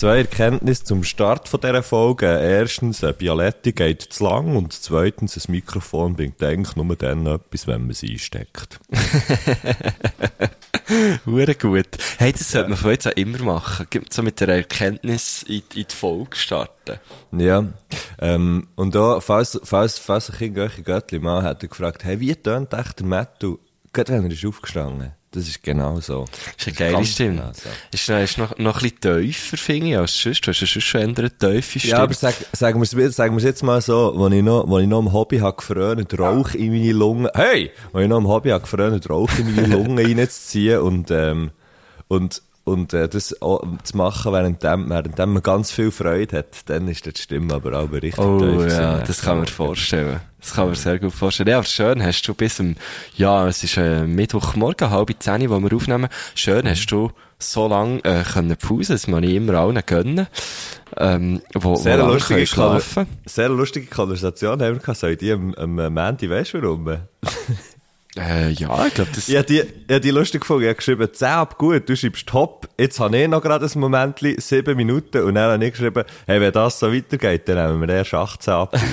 Zwei Erkenntnisse zum Start von dieser Folge. Erstens, ein Bialetti geht zu lang und zweitens, ein Mikrofon bringt eigentlich nur dann etwas, wenn man es einsteckt. Hure gut. Hey, das sollte man von jetzt auch immer machen. Gibt So mit der Erkenntnis in, in die Folge starten. Ja, ähm, und da, falls, falls, falls sich irgendwelche Göttli mal hätte gefragt, hey, wie tönt echt der Metal? Gerade wenn er ist aufgestanden. Das ist genau so. Ist eine geile Stimme. genau so. Ist, noch- ist noch, noch ein bisschen tiefer, finde ich, als sonst. Du hast ja sonst schon eine tiefe Stimme. Ja, aber sag, sagen wir es wir's jetzt mal so, wo ich noch, wo ich noch am Hobby habe gefrönt, Rauch in meine Lungen, hey! Wo ich noch am Hobby habe gefrönt, Rauch in meine Lungen reinzuziehen und, ähm, und, und, äh, das auch zu machen, während, während man ganz viel Freude hat, dann ist die Stimme aber auch richtig Oh tief ja, das kann man vorstellen. Das kann man sehr gut vorstellen. Ja, aber schön hast du bis zum, ja, es ist äh, Mittwochmorgen, halb zehn, wo wir aufnehmen. Schön hast du so lange äh, können pfusen, das muss ich immer allen gönnen. Ähm, wo, Sehr wo lustige, schlafen. sehr lustige Konversation haben wir gehabt. Soll ich die am, am Montag, weißt du warum? Äh, ja, ich glaube, das... Ich habe die, ich hab die lustig gefunden. Ich habe geschrieben, 10 ab, gut, du schreibst top. Jetzt habe ich noch gerade ein Moment, 7 Minuten. Und dann habe ich geschrieben, hey, wenn das so weitergeht, dann nehmen wir erst 18 ab.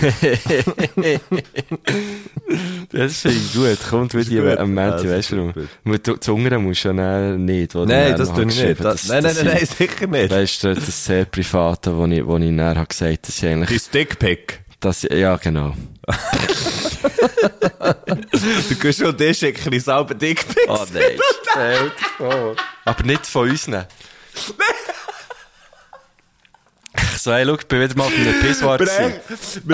Das finde ich gut. Kommt wie die gut. am das weißt du ist du- Das Hungern musst du ja nicht, oder? Nein, das tue ich nicht. Das, nein, nein, nein, nein, sicher nicht. Das ist dort das sehr Private, wo ich, wo ich näher habe gesagt, dass ich eigentlich, Dein Stickpick. dass ich, ja, genau. Du kannst schon dir schicken, ich selber Dickpics. Oh nein, stell dir vor. Aber nicht von uns. ne? So, hey, schau, ich bin wieder mal auf einem Pissoir Wir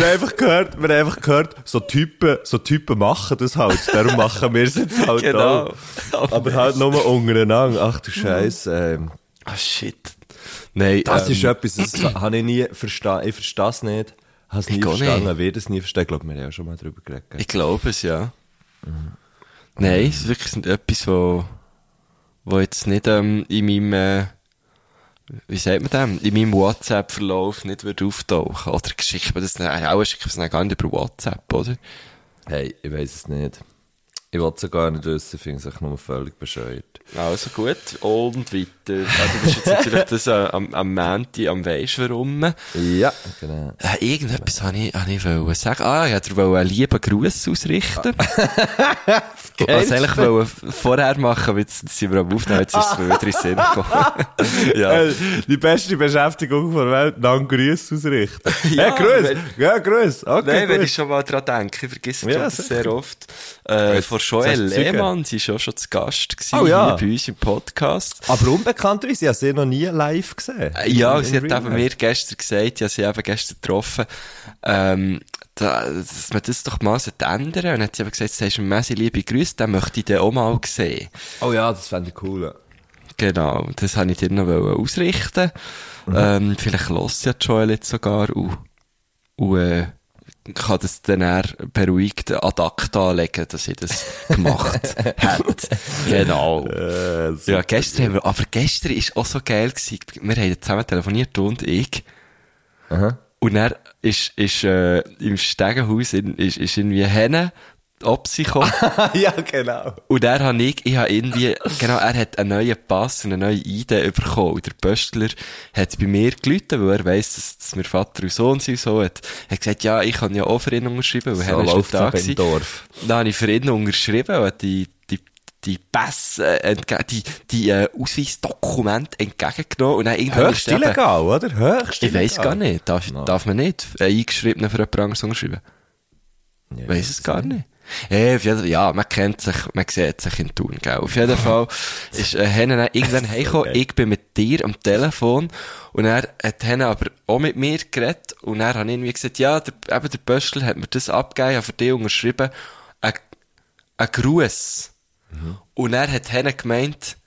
haben, einfach gehört, wir einfach gehört, so Typen, so Typen machen das halt. Darum machen wir es jetzt halt Genau. auch. Aber halt nur untereinander. Ach du Scheiße. Ähm, Ah, shit. Nein, das ähm, ist etwas, das habe ich nie verstanden. Ich verstehe es nicht. Es nie Ich verstanden, nicht. werde es nie verstehen. Ich glaube, wir haben ja schon mal drüber geredet. Ich glaube es, ja. Nein, es ist wirklich nicht etwas, wo, wo jetzt nicht ähm, in meinem, äh, wie sagt man dem, in meinem WhatsApp-Verlauf nicht wird auftauchen. Oder schickt man das, dann- auch schickt man es gar nicht über WhatsApp, oder? Hey, ich weiß es nicht. Ich will es gar nicht wissen, finde es nur völlig bescheuert. Also gut, und weiter. Also, du bist jetzt natürlich das äh, am, am Mänti, am weisst warum. Ja, genau. Äh, irgendetwas habe ich, hab ich wollen sagen. Ah, ich wollte einen lieben Gruß ausrichten. Was ich eigentlich wollte vorher machen, jetzt sind wir am Aufnehmen, jetzt ist es mir wieder in den Sinn gekommen. ja. Äh, die beste Beschäftigung der Welt, dann Grüße ausrichten. Ja, hey, Grüß! wenn- Ja, Grüß! Okay, Nein, wenn ich schon mal dran denke, ich vergesse Ja, das sehr oft. Äh, von Joel Lehmann, sie war auch schon zu Gast gewesen, Oh ja. bei uns im Podcast. Aber unbekannterweise, ich habe sie noch nie live gesehen. Äh, Ja, In- sie in hat eben mir gestern gesagt, ja, sie eben gestern getroffen, ähm, da, dass man das doch mal sollte ändern Und dann hat sie eben gesagt, du hast mir Messi liebe Grüße, den möchte ich dann auch mal sehen. Oh ja, das fände ich cool. ja. Genau, das wollte ich dir noch ausrichten. Ähm, vielleicht lässt ja Joel jetzt sogar und, und äh, kann das dann eher beruhigt ad acta anlegen, dass ich das gemacht hat. Genau. Äh, Ja, gestern haben wir, aber gestern ist auch so geil gewesen. Wir haben zusammen telefoniert, du und ich. Aha. Und er ist, ist, äh, im Stegenhaus in, ist, ist irgendwie Henne, Opsi gekommen. ja, genau. Und er hat ich, ich habe irgendwie, genau, er hat einen neuen Pass und eine neue ID bekommen. Und der Pöstler hat bei mir gelitten, weil er weiss, dass, dass wir Vater und Sohn sind so. Hat, hat gesagt, ja, ich kann ja auch für ihn unterschreiben, weil So er ist da im. Dorf. Dann habe ich für ihn unterschrieben und die, die, die Pässe, äh, die, die, äh, Ausweisdokumente entgegengenommen. Und dann Höchst illegal, oder? Höchst Ich weiss illegal. gar nicht. Darf, darf man nicht einen eingeschriebenen für jemand anderes unterschreiben? Ja, Weiss es gar nicht. Ja, auf jeden, ja, man kennt sich, man sieht sich in Thun, gell. Auf jeden Fall ist äh, Henne irgendwann heimgekommen, ich bin mit dir am Telefon und er hat Henne aber auch mit mir geredet und er hat irgendwie gesagt, ja, der, eben der Böstler hat mir das abgegeben, hat für dich unterschrieben, ein, ein Gruß. Und er hat Henne gemeint,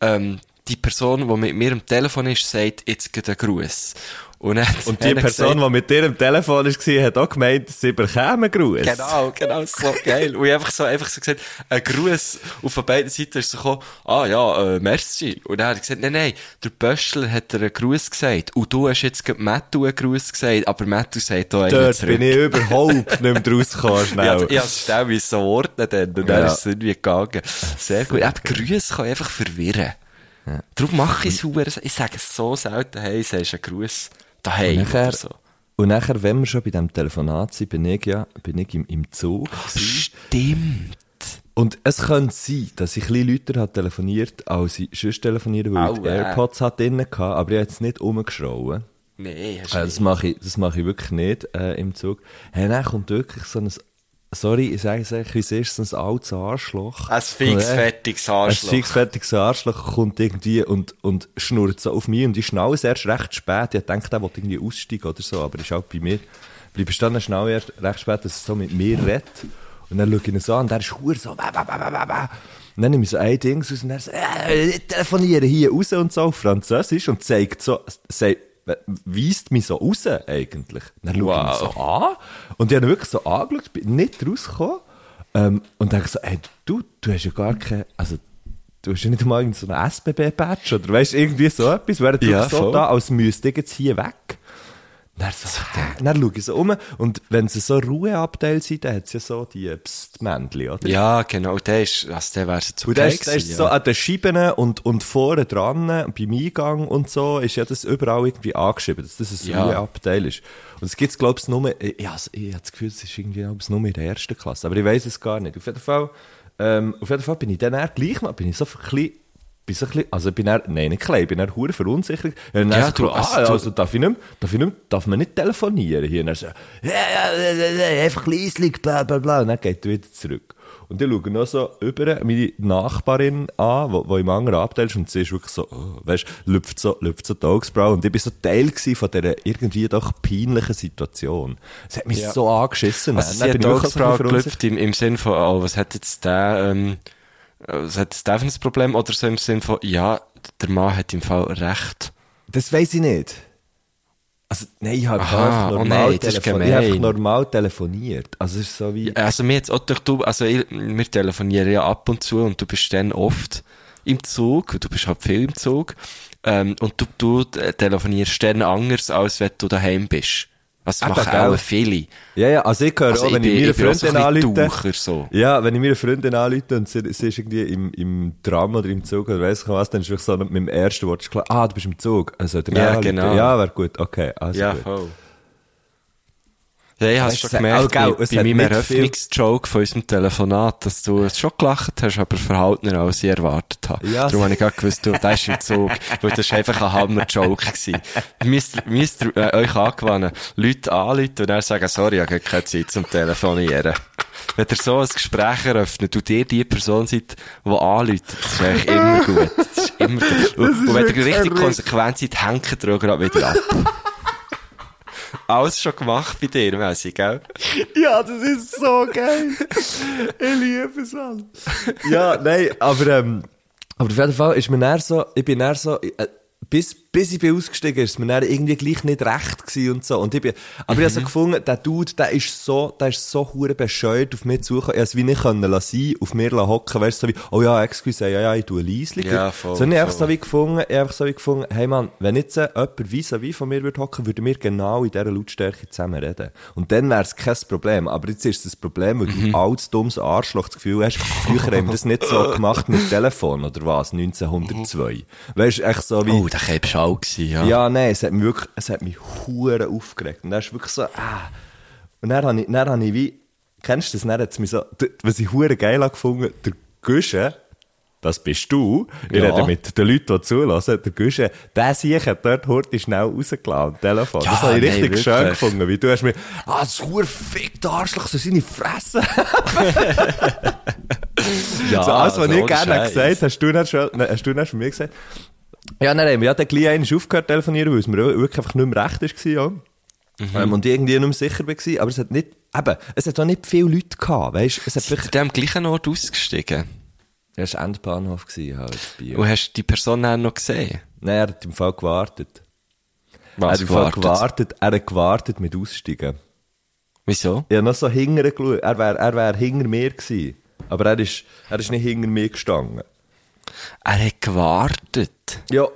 ähm, die Person, die mit mir am Telefon ist, sagt jetzt gerade einen Gruß. Und, Und die Person, gesagt- die mit dir am Telefon war, hat auch gemeint, sie bekämen Gruß. Genau, genau, so geil. Und ich einfach so, einfach so gesagt, ein Gruß auf von beiden Seiten ist so gekommen, ah ja, äh, merci. Und dann hat er gesagt, nein, nein, der Böschler hat dir einen Gruß gesagt. Und du hast jetzt Mattu einen Gruß gesagt, aber Mattu sagt auch einen Dort zurück. bin ich überhaupt nicht mehr rausgekommen, Ja, schnell. ich hab's schnell wie so ordnen dann. Und dann Ja. ist es irgendwie gegangen. Sehr gut. Eben, Grüße kann einfach verwirren. Darum mache ich es Ich sage es so selten, hey, sagst einen Gruß daheim Und nachher, so. und nachher, wenn wir schon bei diesem Telefonat sind, bin ich ja, bin ich im, im Zug. gewesen. Stimmt. Und es könnte sein, dass ich ein bisschen lauter habe telefoniert, als ich sonst telefonieren, weil ich die. AirPods hatte drin hatte, aber ich habe jetzt nicht rumgeschrauen. Nee, hast Äh, das mache ich, das mache ich wirklich nicht, äh, im Zug. Hey, dann kommt wirklich so ein, sorry, ich sage es echt, wie ist, ein altes Arschloch. Ein fixfertiges Arschloch. Ein fixfertiges Arschloch kommt irgendwie und, und schnurrt so auf mich und ich schnall es erst recht spät. Ich denke, der will irgendwie aussteigen oder so, aber ist auch bei mir. Bleibst dann schnell erst recht spät, dass er so mit mir redet. Und dann schaue ich ihn so an und der ist hure so, bäh, bäh, bäh, bäh, bäh. Und dann nehme ich so ein Ding raus und er so, äh, ich telefoniere hier raus und so auf Französisch und zeigt so, sagt, weist mich so raus eigentlich. Dann schaue ich ihn so an und ich habe wirklich so angeschaut, bin nicht rausgekommen. Ähm, und dann so, ey, du, du hast ja gar keine, also, du hast ja nicht mal so einen SBB-Badge oder weißt irgendwie so etwas, wäre Ja, so voll. da, als müsste ich jetzt hier weg. Dann, hä? dann schaue ich so um und wenn sie so Ruheabteil sind, dann hat es ja so die Pst-Männchen, oder? Ja, genau, der ist, also der wäre jetzt Und der ist, der ist gewesen, so ja. an den Scheiben und, und vorne dran, beim Eingang und so, ist ja das überall irgendwie angeschrieben, dass das ein Ja. Ruheabteil ist. Und es gibt es, glaube ich, nur, ich, ich, also, ich habe das Gefühl, es ist irgendwie nur in der ersten Klasse, aber ich weiß es gar nicht. Auf jeden Fall, ähm, auf jeden Fall bin ich dann eher gleich mal, bin ich so ein bisschen, bin ein bisschen, also ich bin eher, nein, nicht klein, ich bin eher hure verunsichert. Und Ja, so du- also ah, du- also darf ich nicht, darf ich nicht, darf man nicht telefonieren hier? Und er so, ja, ja, ja, ja, einfach leislich, bla, bla, bla. Und dann geht er wieder zurück. Und ich schaue noch so über meine Nachbarin an, wo im anderen Abteil ist, und sie ist wirklich so, oh, weißt, lüpft so, lüpft so die. Und ich bin so Teil von dieser irgendwie doch peinlichen Situation. Es hat mich Ja. so angeschissen. Also sie hat die so gelüpft im, im Sinn von, oh, was hat jetzt der, ähm, äh, was hat jetzt der für ein Problem? Oder so im Sinn von, ja, der Mann hat im Fall recht. Das weiß ich nicht. Also, nein, ich habe Aha, einfach oh normal, nein, das ist telefoniert. ich habe normal telefoniert. Also, es ist so wie... Also mir jetzt auch durch du, also ich, wir telefonieren ja ab und zu und du bist dann oft im Zug, du bist halt viel im Zug, ähm, und du, du äh, telefonierst dann anders, als wenn du daheim bist. Was Eben, machen auch viele. Ja, ja, also ich höre Also auch, ich wenn ich ich so Freundin anrufe. Taucher, so. Ja, wenn ich meiner Freundin anrufe und sie, sie ist irgendwie im, im Tram oder im Zug oder weiss ich was, dann ist wirklich so mit dem ersten Wort ist klar, ah, du bist im Zug. Also, Ja, genau. Ja, wäre gut, okay, also Ja, gut. voll. Ja, ich habe schon gemerkt, auch, gell, bei, bei meinem Eröffnungsjoke von unserem Telefonat, dass du schon gelacht hast, aber verhaltener als ich erwartet habe. Ja, Darum habe ich gerade gewusst, du, der ist im Zug. Weil das war einfach ein Hammer-Joke. Müsst, müsst ihr äh, euch angewandt, Leute anrufen und dann sagen, sorry, ich habe keine Zeit zum Telefonieren. Wenn ihr so ein Gespräch eröffnet und ihr die Person seid, die anruft, das ist eigentlich immer gut. Das ist immer gut. Und, und wenn ihr richtig konsequent seid, hängt ihr auch gerade wieder ab. Alles schon gemacht bei dir, Messi, gell? Ja, das ist so geil. ich liebe es alles. Ja, nein, aber, ähm, aber auf jeden Fall ist mir näher so, ich bin näher so, äh, bis, bis ich bin ausgestiegen, ist es mir dann irgendwie gleich nicht recht gewesen und so. Und ich bin, aber ich habe so Mhm. gefunden, der Dude, der ist so, der ist so hure bescheuert auf mich zugekommen. Ich habe es wie nicht können lassen, auf mir hocken, weißt du, so wie, oh ja, excuse, ja, ja, ich tue leislich. Ja, voll, Sondern ich habe einfach so wie gefunden, ich habe einfach so wie gefunden, hey Mann, wenn jetzt äh, jemand vis-à-vis von mir würde hocken, würden wir genau in dieser Lautstärke zusammen reden. Und dann wäre es kein Problem. Aber jetzt ist es ein Problem, weil Mhm. du als dummes Arschloch das Gefühl hast, früher haben wir das nicht so gemacht mit Telefon, oder was, 1902. Weißt du, echt so wie, Oh, der Auch gewesen, ja. ja, nein, es hat mich wirklich, es hat mich hure aufgeregt. Und dann ist wirklich so, ah. Und dann habe ich, dann habe ich wie, kennst du das? Dann hat es mich so, was ich hure geil habe gefunden, der Gusche, das bist du. Ich Ja. rede mit den Leuten, die zulassen. Der Gusche, der Sieg hat dort heute schnell rausgelassen, am Telefon. Ja, das habe ich nein, richtig schön wirklich. gefunden, weil du hast mir, ah, das hure fickte Arschloch, so seine Fresse. ja so alles, was also ich gerne Scheiß. gesagt hast du nein, hast du schon mir gesagt? Ja, dann haben wir ja dann gleich einmal aufgehört telefonieren, weil es mir wirklich einfach nicht mehr recht war, ja. Mhm. Ähm, und irgendwie nicht mehr sicher war, aber es hat nicht, eben, es hat auch nicht viele Leute gehabt, weißt es hat wirklich, am gleichen Ort ausgestiegen? es war Endbahnhof gewesen, halt, Biel. Und hast du die Person dann noch gesehen? Nein, er hat im Fall gewartet. Was er, hat gewartet? gewartet, er hat gewartet mit Aussteigen. Wieso? Habe noch so hinterher geschaut. Er wäre er wär hinter mir gewesen. Aber er ist, er ist nicht hinter mir gestanden. Er hat gewartet. Ja.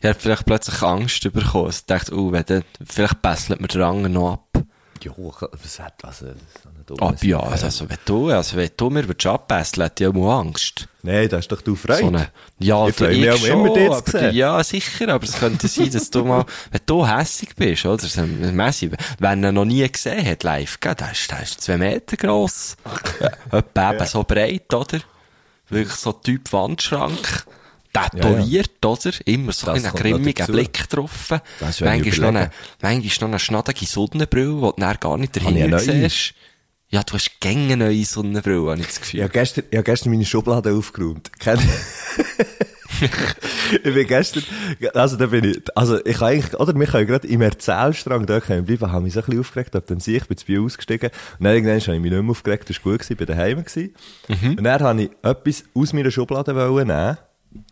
Er hat vielleicht plötzlich Angst bekommen. Er dachte, oh, wenn der, vielleicht besselt mir der Anger noch ab. Ja, was hat, also, das ist Ab ja, also, also, wenn du, also, wenn du mir abbesseln, hätte ich auch Angst. Nein, da hast doch du Freude. So eine, ja, Ich du- freu mich auch schon, immer, dich zu sehen. Ja, sicher, aber es könnte sein, dass du mal, wenn du hässig bist, oder, so Messi, wenn er noch nie gesehen hat, live, gell, der ist, der ist zwei Meter gross, ja, etwa eben so breit, oder? Wirklich so Typ Wandschrank, tätowiert, oder? Immer so Das einen grimmigen. Blick drauf. Das ist, Manchmal noch eine, manchmal noch eine schnadige Sonnenbrille, die du dann gar nicht dahinter siehst. Ja, du hast gängig neue Sonnenbrille, habe ich das Gefühl. Habe gestern, ich habe gestern meine Schublade aufgeräumt. Ich bin gestern, also da bin ich, also ich kann eigentlich, oder wir können gerade im Erzählstrang da können bleiben, habe mich so ein bisschen aufgeregt, ab dem Sieg, bin zu Bier ausgestiegen, und dann irgendwann habe ich mich nicht mehr aufgeregt, das war gut gewesen, bin daheim gewesen. Mhm. Und dann habe ich etwas aus meiner Schublade wollen nehmen.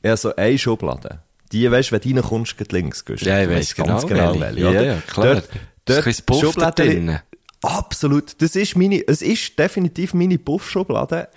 Ich habe so eine Schublade. Die, weißt du, wenn du reinkommst, geht links gehst. Ja, ich weiss weisst ganz genau, genau, welche. welche, Ja, ja, klar. Dort, Das ist dort, ein Schublade- drin. Absolut. Das ist meine, es ist definitiv meine Puffschublade.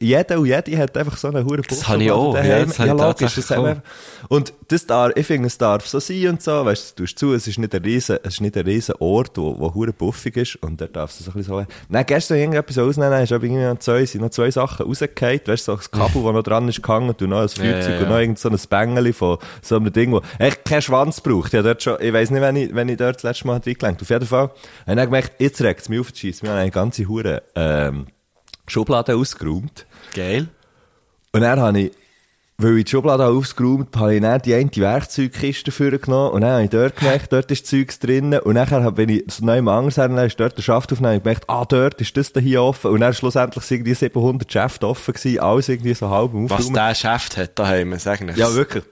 Jeder und jede hat einfach so eine hure Das habe ich auch, daheim. ja, das habe ich logisch, das haben. Und das darf, ich finde, es darf so sein und so, weißt du, du tust zu, es ist nicht ein riesen, es ist nicht ein riesen Ort, wo, wo hure puffig ist, und da darf es so ein bisschen so, nein, gestern irgendetwas ausnehmen, ist aber irgendwie noch zwei, sind noch zwei Sachen rausgefallen, weißt du, so das Kabel, das noch dran ist gehangen, und du noch ein Feuerzeug ja, ja. und noch irgend so ein Bängeli von so einem Ding, wo echt keinen Schwanz braucht. Ich, dort schon, ich weiss nicht, wenn ich, wenn ich dort das letzte Mal reingelenkt Auf jeden Fall habe ich dann gemerkt, jetzt regt es mich auf, schiessen. Wir haben eine ganze hure ähm, Schublade ausgeräumt. Geil. Und dann habe ich, weil ich die Schublade ausgeräumt habe, habe ich dann die eine Werkzeugkiste vorgenommen und dann habe ich dort gemerkt, dort ist Zeugs drin und dann bin ich zu neuem anders her, dann ist dort der Schaft aufgenommen und gemerkt, ah, dort ist das da hier offen und dann schlussendlich sind irgendwie 700 Schäfte offen gewesen, alles irgendwie so halb im Was der Chef hat daheim, sagen wir. Ja, wirklich.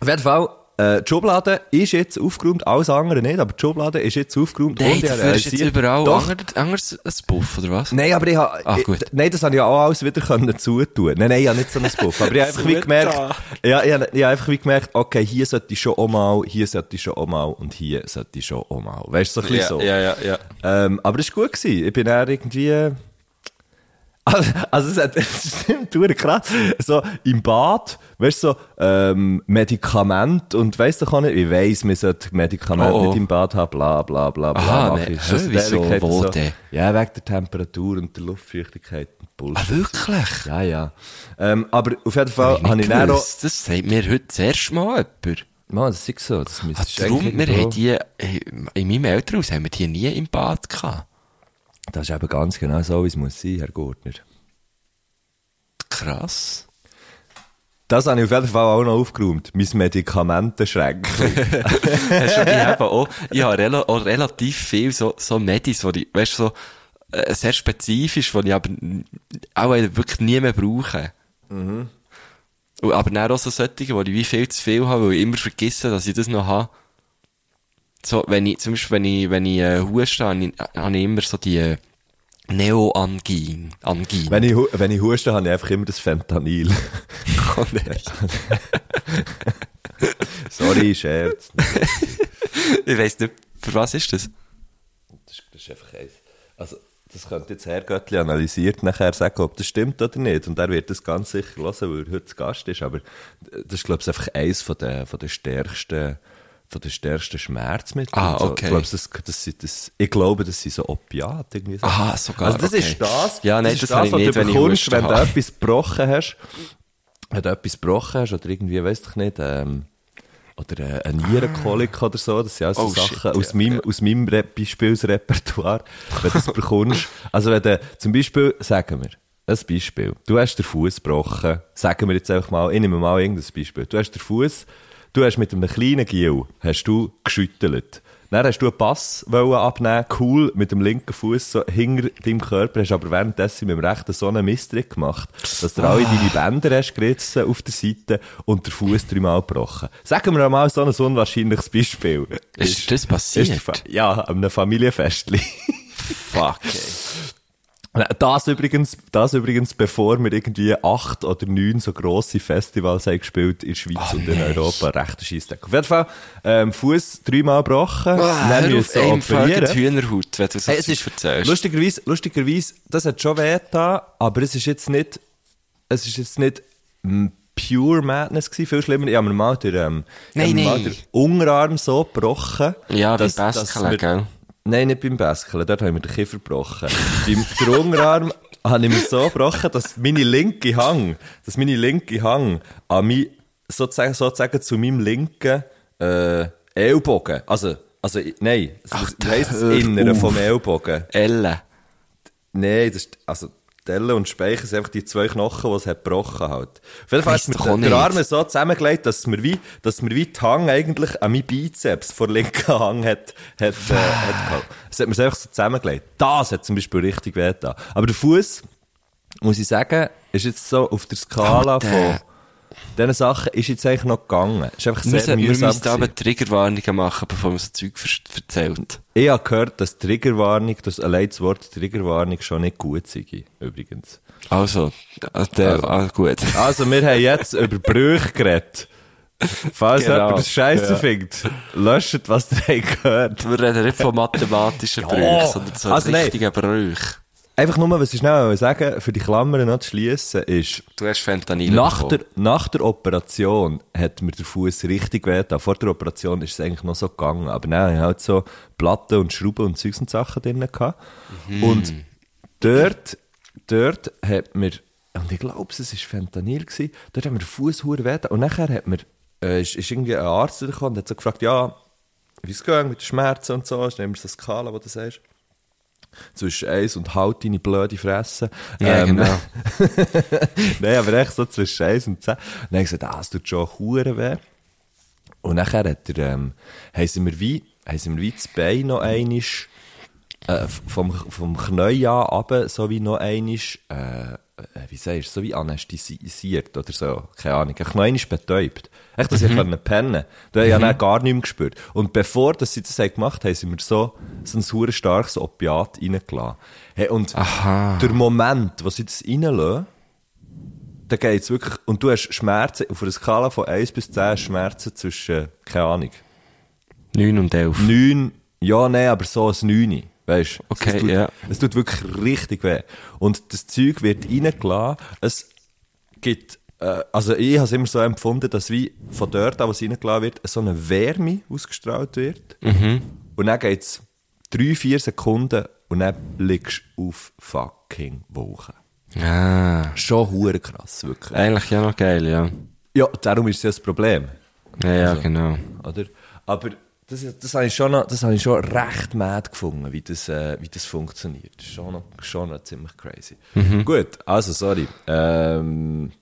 Auf jeden Fall, äh, die Schublade ist jetzt aufgeräumt, alles andere nicht, aber die Schublade ist jetzt aufgeräumt. Nein, und dafür ist jetzt überall Doch, anders, ein Puff, oder was? Nein, aber ich habe, Ach, ich- gut. nein, das habe ich auch alles wieder können zutun. Nein, nein, ich habe nicht so einen Puff. Aber ich habe einfach wie gemerkt, ja, ich habe, ich habe einfach wie gemerkt, okay, hier sollte ich schon auch mal, hier sollte ich schon auch mal und hier sollte ich schon auch mal. Weißt du, so ein bisschen ja, so. ja, ja, ja. Ähm, aber es war gut gewesen. Ich bin dann irgendwie, also, also es stimmt, verdammt krass. So, im Bad, weißt du, so, ähm, Medikament und weißt du auch nicht, ich weiss, man sollte Medikamente Oh, oh. nicht im Bad haben, bla, bla, bla, bla. Aha, ne, ich. So hä, wieso? Wo so. Ja, wegen der Temperatur und der Luftfeuchtigkeit Bullshit. Ah, wirklich? Ja, ja. Ähm, aber auf jeden Fall Hab habe ich dann auch. Das sagt mir heute das erste Mal jemand. Mann, das ist so, das Also darum, wir haben die, in meinem Elternhaus haben wir die nie im Bad gehabt. Das ist eben ganz genau so, wie es muss sein, Herr Gurtner. Krass. Das habe ich auf jeden Fall auch noch aufgeräumt. Mein Medikamentenschränkchen. Hast du, ich habe auch, ich habe rela auch relativ viel so, so Medis, die ich, weißt du, so, äh, sehr spezifisch, die ich aber auch wirklich nie mehr brauche. Und Aber dann auch so solche, die ich wie viel zu viel habe, weil ich immer vergesse, dass ich das noch habe. So, wenn ich, zum Beispiel, wenn ich, wenn ich, äh, huste, habe ich, habe ich immer so die, äh, Neo-Angin. Angin. wenn, ich, wenn ich huste, habe ich einfach immer das Fentanyl. Oh, nein. Sorry, Scherz. ich weiss nicht, für was ist das? Das ist, das ist einfach eins. Also, das könnte jetzt Herr Göttli analysiert nachher sagen, ob das stimmt oder nicht. Und er wird das ganz sicher hören, weil er heute zu Gast ist. Aber das ist, glaube ich, einfach eins von der, von der stärksten, von der stärksten Schmerzmittel. Ah, Und so. okay. Ich, glaube, das, das, das, ich glaube, das sind so Opiate. Irgendwie so. Aha, sogar, Also, das okay. ist das. Ja, nein, ist das habe ich nicht, was du wenn bekommst, Husten wenn du etwas gebrochen hast. Wenn du etwas gebrochen hast, oder irgendwie, weiss ich nicht, ähm, oder äh, ein Nierenkolik oder so, das sind alles so Oh, shit, Sachen aus ja, meinem, aus meinem Re Beispielsrepertoire, wenn du das bekommst. Also wenn du, zum Beispiel, sagen wir, ein Beispiel, du hast den Fuß gebrochen, sagen wir jetzt einfach mal, ich nehme mal irgendein Beispiel, du hast den Fuß, du hast mit einem kleinen Giel, hast du geschüttelt. Dann hast du einen Pass abnehmen, cool, mit dem linken Fuß so hinter deinem Körper, hast aber währenddessen mit dem rechten so einen Misstrick gemacht, dass du alle deine Bänder hast gerissen auf der Seite und der Fuß dreimal gebrochen. Sagen wir mal so ein unwahrscheinliches Beispiel. Ist das passiert? Ist ja, an einem Familienfestli. Fuck, ey. Das übrigens, das übrigens, bevor wir irgendwie acht oder neun so grosse Festivals haben gespielt in der Schweiz Oh, und in nein. Europa. Rechter Scheisstag. Auf jeden Fall, ähm, Fuß dreimal gebrochen. Ah, dann müssen fällt operieren. Hühnerhaut, wenn du so Hey, es ist, erzählst. lustigerweise, lustigerweise, das hat schon weh getan, aber es ist jetzt nicht, es ist jetzt nicht pure Madness gewesen, viel schlimmer. Ich habe mir mal den, ähm, Nein, mir mal nein. den Unterarm so gebrochen. Ja, dass- Baskeln, wir- gell? Nein, nicht beim Baskeln, dort haben wir den Kiefer gebrochen. beim der Unterarm habe ich mir so gebrochen, dass meine linke Hang, dass meine linke Hang an mein, sozusagen, sozusagen zu meinem linken äh, Ellbogen, also, also nein, das heisst das Innere auf. vom Ellbogen. Elle. Nein, das ist, also, Delle und Speicher sind einfach die zwei Knochen, die es hat gebrochen hat mir doch der, auch der nicht. Arm so zusammengelegt, dass mir wie, dass mir wie die Hang eigentlich an meinen Bizeps vor linken Hang hat, hat, äh, hat. Es hat mir einfach so zusammengelegt. Das hat zum Beispiel richtig weh getan. Aber der Fuß, muss ich sagen, ist jetzt so auf der Skala Alter. von diesen Sachen ist jetzt eigentlich noch gegangen. Ist einfach Wir sehr müssen, wir mühsam müssen aber. Triggerwarnungen machen, bevor man so Zeug erzählt. Ich habe gehört, dass Triggerwarnung, das allein das Wort Triggerwarnung schon nicht gut sei, übrigens. Also, äh, der, Also. ah, gut. Also, wir haben jetzt über Brüche geredet. Falls Genau. jemand das Scheiße Ja. findet, löscht, was ihr habt gehört. Wir reden nicht von mathematischen Brüchen, sondern so Also richtigen Brüchen. Einfach nur, was ich schnell sagen für die Klammern noch zu schliessen, ist, Du hast Fentanyl nach bekommen. der, nach der Operation hat mir der Fuß richtig weh getan. Vor der Operation ist es eigentlich noch so gegangen. Aber dann hatte ich halt so Platten und Schrauben und Zeugs und Sachen drin. Gehabt. Und dort, dort hat mir, und ich glaube, es war Fentanyl, gewesen, dort hat mir der Fuß hure weh getan. Und nachher hat mir, äh, ist, ist irgendwie ein Arzt gekommen und hat so gefragt, ja, wie es geht mit den Schmerzen und so. Ist immer so eine Skala, wo du sagst. Zwischen eins und halt deine blöde Fresse. Ja, genau. Nein, aber echt so zwischen 1 und 10. Und dann habe ich gesagt, ah, es tut schon hure weh. Und nachher hat er, ähm, haben sie mir wie, haben mir wie das Bein noch einisch, äh, vom, vom Knie an runter, so wie noch einisch, äh, äh, wie sagst du, so wie anästhesiert oder so. Keine Ahnung. Ich noch einisch betäubt. Echt, dass ich mhm. pennen Da habe ich dann gar nichts mehr gespürt. Und bevor dass sie das gemacht haben, sie mir so, so ein hure starkes Opiat reingelassen. Hey, und Aha. der Moment, wo sie das reinlassen, da geht's wirklich, und du hast Schmerzen, auf einer Skala von 1 bis 10 hast du Schmerzen zwischen, keine Ahnung, 9 und 11. 9, ja, nein, aber so ein 9. Weißt du? Okay, es tut, ja. Es tut wirklich richtig weh. Und das Zeug wird reingelassen. Es gibt, äh, also ich habe es immer so empfunden, dass wie von dort an, was reingelassen wird, so eine Wärme ausgestrahlt wird. Mhm. Und dann geht's drei, vier Sekunden und dann liegst du auf fucking Wochen. Ah. Schon hure krass, wirklich. Eigentlich ja noch geil, ja. Ja, darum ist es ja das Problem. Ja, ja, Also. genau. Oder? Aber das, das habe ich schon, noch, das habe ich schon recht mad gefunden, wie das, äh, wie das funktioniert. Das ist Schon noch, schon noch ziemlich crazy. Gut, also sorry. Ähm,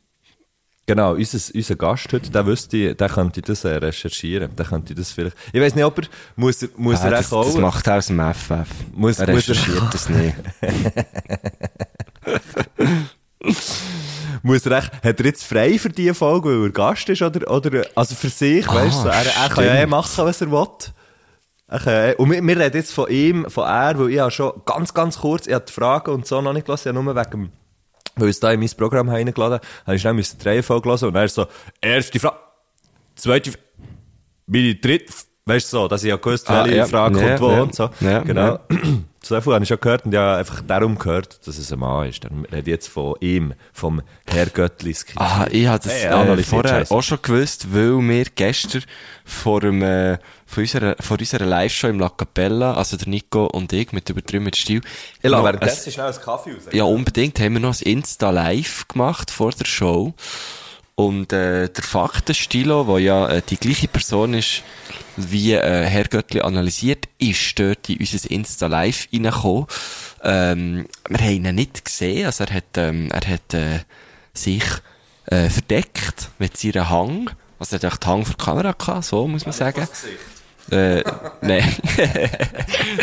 genau, unser, unser Gast heute, der wüsste, der könnte das äh, recherchieren. Der könnte das vielleicht. Ich weiß nicht, ob er muss muss Ah, er das, auch. das macht er aus dem FF. Muss- er muss er- recherchiert das nicht. Muss er echt, hat er jetzt frei für diese Folge, weil er Gast ist, oder, oder, also für sich, weißt du, so, er, er kann ja eh machen, was er will. Er ja eh, und wir, wir reden jetzt von ihm, von er, weil ich habe schon ganz, ganz kurz, ich habe die Fragen und so noch nicht gelassen, ich habe nur wegen dem, weil ich es da in mein Programm habe reingeladen habe, habe ich schnell die Reihenfolge hören und ist so, erste Frage, zweite, F- meine dritte, weißt du so, dass ich ja gewusst, Ah, welche ja. Frage kommt wo ja. und so. Ja, genau. So viel habe ich schon gehört und ja einfach darum gehört, dass es ein Mann ist. Darum rede ich jetzt von ihm, vom Herr Göttlis. Ah, ich habe das Hey, äh, vorher Scheiße. auch schon gewusst, weil wir gestern vor, dem, äh, vor unserer, vor unserer Live-Show im La Capella, also der Nico und ich mit übertrieben mit Stil, Ich lasse währenddessen schnell einen Kaffee raus. Ja, unbedingt. Haben wir noch ein Insta-Live gemacht vor der Show. Und äh, der Faktenstilo, wo ja äh, die gleiche Person ist, wie äh, Herr Göttli analysiert, ist dort in unser Insta-Live reingekommen. Ähm, wir haben ihn nicht gesehen, also er hat, ähm, er hat äh, sich äh, verdeckt mit seinem Hang. Also er hat auch den Hang für die Kamera gehabt, so muss man sagen. Äh, nein.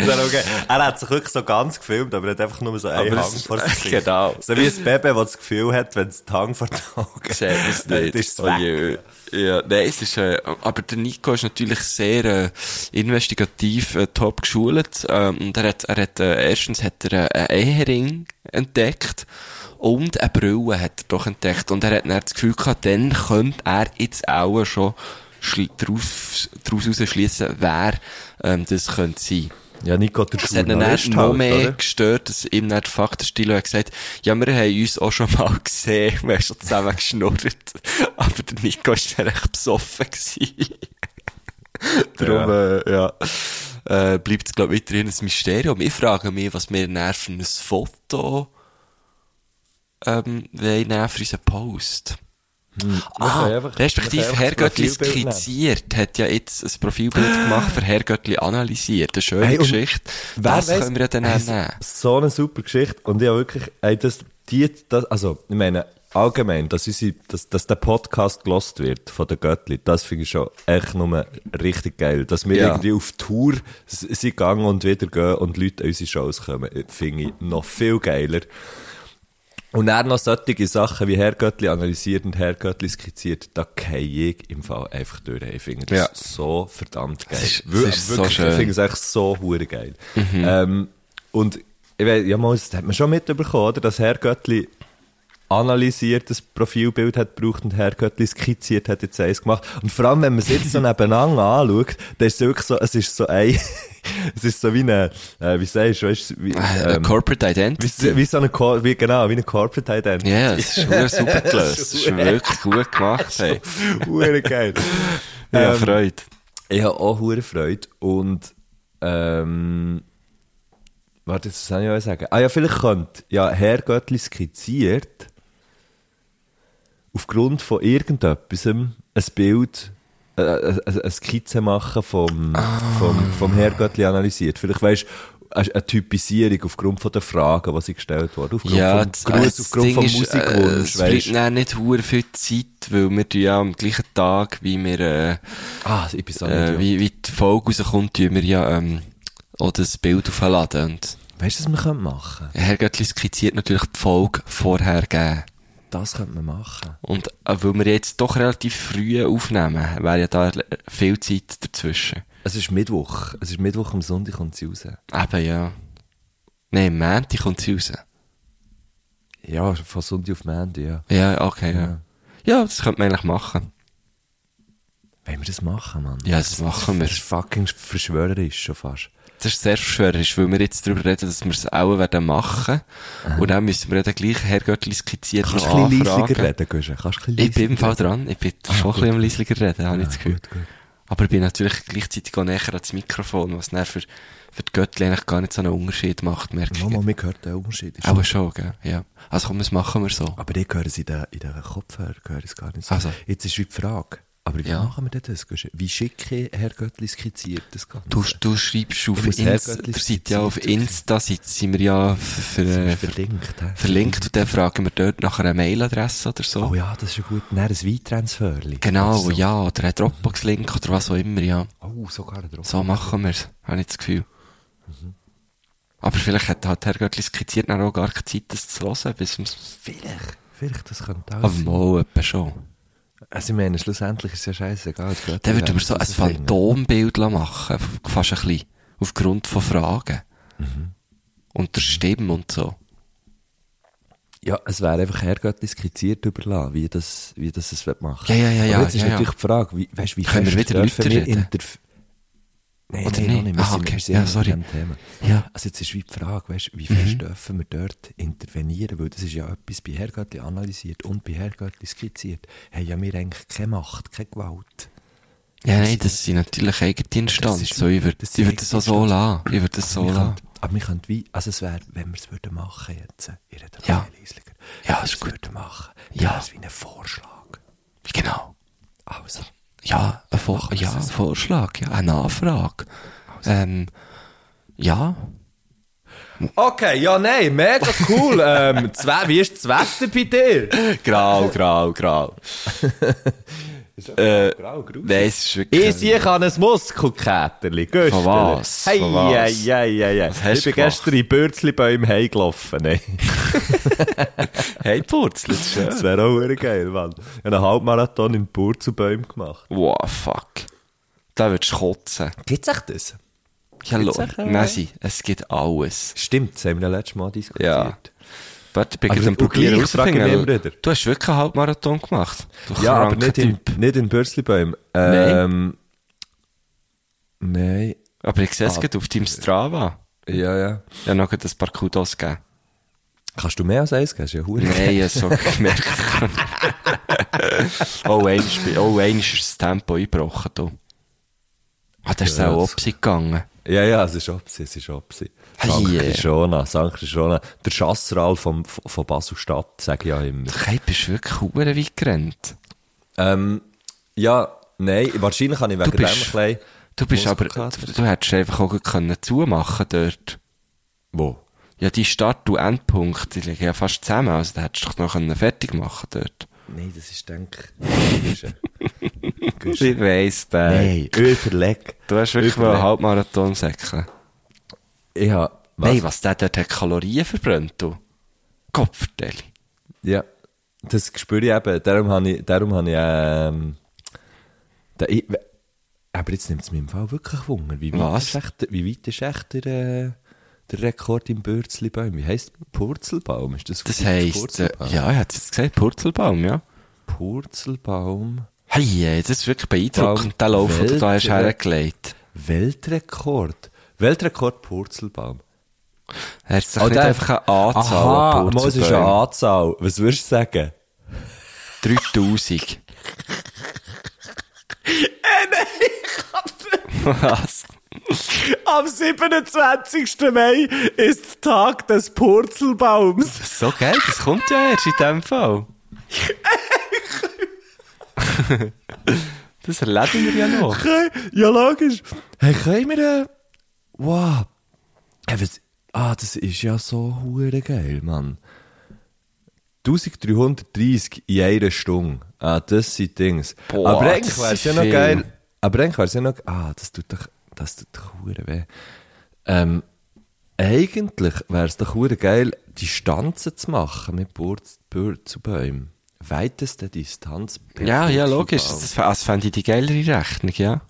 Okay. Er hat sich wirklich so ganz gefilmt, aber er hat einfach nur so einen Aber Hang es- vor sich. genau. So wie ein Baby, das das Gefühl hat, wenn es den Hang vor den Augen Sieht es nicht. Das ist Oh weg. je. Ja, nein, es ist, äh, aber der Nico ist natürlich sehr, äh, investigativ, äh, top geschult, ähm, und er hat, er hat, äh, erstens hat er äh, einen Ehering entdeckt, und eine Brille hat er doch entdeckt, und er hat dann das Gefühl gehabt, dann könnte er jetzt auch schon daraus, schliessen, wer, ähm, das könnte sein. Ja, Nico, der Es hat ihn dann noch mehr oder? gestört, dass ihm dann der Faktenstilo hat gesagt, ja, wir haben uns auch schon mal gesehen, wir haben schon zusammen geschnurrt. Aber der Nico war dann recht besoffen. Darum, äh, ja, äh, bleibt es, glaube ich, weiterhin ein Mysterium. Ich frage mich, was wir dann für ein Foto, ähm, wollen für unseren Post. Ah, können einfach- respektive können einfach Herr das Göttli Profilbild nehmen. skizziert, hat ja jetzt ein Profilbild gemacht für Herr Göttli analysiert. Eine schöne Hey, Geschichte. Das weiss, können wir ja dann hey, nehmen. So eine super Geschichte. Und ja, wirklich, ey, das, die, das, also, ich meine, allgemein, dass, unsere, dass, dass der Podcast gelost wird von den Göttli, das finde ich schon echt nur richtig geil. Dass wir Ja. irgendwie auf Tour sind gegangen und wieder gehen und Leute an unsere Shows kommen, finde ich noch viel geiler. Und dann noch solche Sachen wie Herr Göttli analysiert und Herr Göttli skizziert, da gehe ich im Fall einfach durch. Ich finde das Ja. so verdammt geil. Es ist- es Wir- ist so wirklich, schön. Ich finde es echt so hure geil. Ähm, und ich weiß, ja, mal, das hat man schon mitbekommen, oder? Dass Herr Göttli analysiert das Profilbild hat gebraucht und Herr Göttli skizziert hat jetzt eins gemacht. Und vor allem, wenn man es jetzt so nebeneinander anschaut, dann ist es wirklich so, es ist so ein, es ist so wie eine, äh, wie sagst du, weißt, wie, Äh, ähm, Corporate Identity. wie, wie so eine, Cor- wie, genau, wie eine Corporate Identity. Ja, es ist super gelöst. Es ist wirklich gut gemacht, hey. Hure geil. Ja, Ähm, Freude. Ich habe auch hure Freude und ähm, warte, das soll ich auch sagen. Ah ja, vielleicht könnte ja Herr Göttli skizziert aufgrund von irgendetwas ein Bild, äh, äh, äh, eine Skizze machen vom, vom, vom Herr Göttli analysiert. Vielleicht weisst eine eine Typisierung aufgrund von der Fragen, die sie gestellt wurden. Aufgrund Ja, vom Gruß, das aufgrund vom Musikwunsch, äh, es bleibt nicht hure viel Zeit, weil wir ja am gleichen Tag, wie wir, äh, Ah, ich bin so äh, wie, wie die Folge rauskommt, tun wir ja, ähm, auch das Bild aufladen. Und Weißt du, was wir können machen Herr Göttli skizziert natürlich die Folge vorher geben. Das könnte man machen. Und äh, weil wir jetzt doch relativ früh aufnehmen, wäre ja da viel Zeit dazwischen. Es ist Mittwoch. Es ist Mittwoch, am Sonntag kommt sie raus. Eben, ja. Nein, am Montag kommt sie raus. Ja, von Sonntag auf Montag, ja. Ja, okay, ja. Ja, das könnte man eigentlich machen. Wollen wir das machen, Mann? Ja, das machen wir. Das ist fucking verschwörerisch schon fast. Das ist sehr verschwörerisch, weil wir jetzt darüber reden, dass wir es auch werden machen. Und dann müssen wir dann gleich Herr Göttli skizziert Kannst du ein bisschen leisiger reden, Guschen? Kannst du ein Ich bin im leisiger Fall dran. Ich bin schon ein bisschen am leislicher reden, habe ich das Gefühl. gut, gut. Aber ich bin natürlich gleichzeitig auch näher ans Mikrofon, was dann für, für die Göttli eigentlich gar nicht so einen Unterschied macht, merke ich. Nochmal, mir gehört der Unterschied. Ist Aber schon, gell? Ja. Also komm, das machen wir so. Aber ich höre es in den, in den Kopfhörern, höre es gar nicht so. Also. Jetzt ist wie die Frage. Aber wie Ja. machen wir denn das? Wie schicke Herr Göttli skizziert das Ganze? Du, du schreibst auf Insta, seid ja auf. Insta, seid, sind wir ja für, äh, verlinkt, hä? verlinkt und dann fragen wir dort nach einer Mailadresse oder so. Oh ja, das ist ja gut. Dann ein Weintransferli. Genau, So. ja, oder ein Dropbox-Link oder was auch immer, ja. Oh, sogar drauf. So machen wir es, habe ich das Gefühl. Aber vielleicht hat Herr Göttli skizziert dann auch gar keine Zeit, das zu hören, bis Vielleicht. Vielleicht, das könnte auch aber sein. mal etwa schon. Also ich meine, schlussendlich ist es ja scheißegal. Dann ja würden wir so ein. Phantombild machen, fast ein bisschen, aufgrund von Fragen. Mhm. Und der Stimme und so. Ja, es wäre einfach Herrgöttli skizziert überlassen, wie das, wie das es machen Ja, ja, ja, ja, Aber jetzt ist ja, ja. natürlich die Frage, wie, weißt, wie Können wir wieder weiterreden? interf- Nein, Oder nein, nicht? noch nicht. Wir Ah, sind, okay. Ja, sorry. Thema. Ja. Mhm. Also jetzt ist wie die Frage, weißt, wie fest dürfen wir dort intervenieren, weil das ist ja etwas bei Herrgöttli analysiert und bei Herrgöttli skizziert. Haben ja wir eigentlich keine Macht, keine Gewalt. Ja, nein, das sind natürlich eigene Instanzen. So, ich würde das ich würd das auch so lassen. Ich würde das so lassen. aber wir könnten wie, also es wäre, wenn wir es würden machen jetzt, ich rede Ja. leislicher. Ja, Wenn wir es würden machen, Ja. ja. wäre es wie ein Vorschlag. Genau. Also, Ja, ein, Vor wir ja, ein. Vorschlag, ja, eine Nachfrage. Ähm, ja. Okay, ja, nein, mega cool. ähm, wie ist das Wetter bei dir? Grau, grau, grau. Äh, grau. Nein, es ist wirklich... Ich sehe kann ein Muskelkäterli, Güsteli. Von was? Hey, Von was? hey, hey, hey, hey. Was Ich bin du gemacht? gestern in Bürzli-Bäumen heimgelaufen. Nein. Hey, Purzel, das ist schön. Das wäre auch geil, Mann. Ich habe einen Halbmarathon in Purzelbäumen gemacht. Wow, fuck. Da würdest du kotzen. Gibt's echt das? Ja, lo, Gibt's echt, äh? Nasi, es gibt alles. Stimmt, das haben wir letztes Mal diskutiert. Ja. Warte, ich bin Aber gerade am du probieren. Du hast wirklich einen Halbmarathon gemacht. Du Ja, aber nicht in, nicht in Bürzli-Bäumen. Ähm, Nein. Aber ich sehe es Ah. gerade auf deinem Strava. Ja, ja. Ich habe noch ein paar Kudos gegeben. Kannst du mehr als eins geben? Das ja hure Nein, ich habe so gemerkt. oh, bin- oh, ist das Tempo eingebrochen, du. Ah, da ist es Ja, auch das- Opsi gegangen. Ja, ja, es ist Opsi, es ist Opsi. Yeah. Krishona. Krishona. Der Chasseral vom, von Basel-Stadt, sage ich ja immer. Hey, bist du wirklich hure weit gerannt. Ähm, ja, nein, wahrscheinlich habe ich wegen Du dem bist- ein bisschen... Du bist aber, Muskelkater. du hättest einfach auch können zumachen dort. Wo? Ja, die Start- und Endpunkt, die liegen ja fast zusammen, also da hättest du doch noch fertig machen dort. Nein, das ist, denke ich... Ich weiss, der. Nein, überleg. Du hast wirklich mal einen Überleg. Halbmarathon säckeln. Ich habe... Was? Nein, was der dort hat Kalorien verbrannt, du. Kopfverteilung. Ja, das spüre ich eben. Darum habe ich, darum habe ich, ähm, da, ich, aber jetzt nimmt es mir im Fall wirklich Wunder. Wie weit, Was? Ist echt, wie weit ist echt der, äh, der Rekord im Bürzlibaum? Wie heisst Purzelbaum? Ist das Das heisst, äh, ja, er hat jetzt gesagt, Purzelbaum, ja. Purzelbaum. Hey, ey, das ist wirklich beeindruckend, der Lauf, den du da hast hergelegt. Weltrekord. Weltrekord Purzelbaum. Er hat sich Oh, nicht der- einfach eine Anzahl Aha, an es ist eine. Anzahl. Was würdest du sagen? 3000. Was? Am 27. Mai ist der Tag des Purzelbaums. So geil, das kommt ja erst in dem Fall. das erleben wir ja noch. Ja, logisch. Hey, können wir, äh, wow. Hey, was, ah, das ist ja so hure geil, Mann. 1330 in einer Stunde. Ah, das sind Dings. Boah, aber eigentlich wäre es ja noch geil. Aber eigentlich wäre es ja noch, ah, das tut doch, das tut doch hure weh. Ähm, eigentlich wäre es doch hure geil, Distanzen zu machen mit Purzelbäumen. Weiteste Distanz. per Ja, ja, logisch. Das, das fände ich die geilere Rechnung, ja.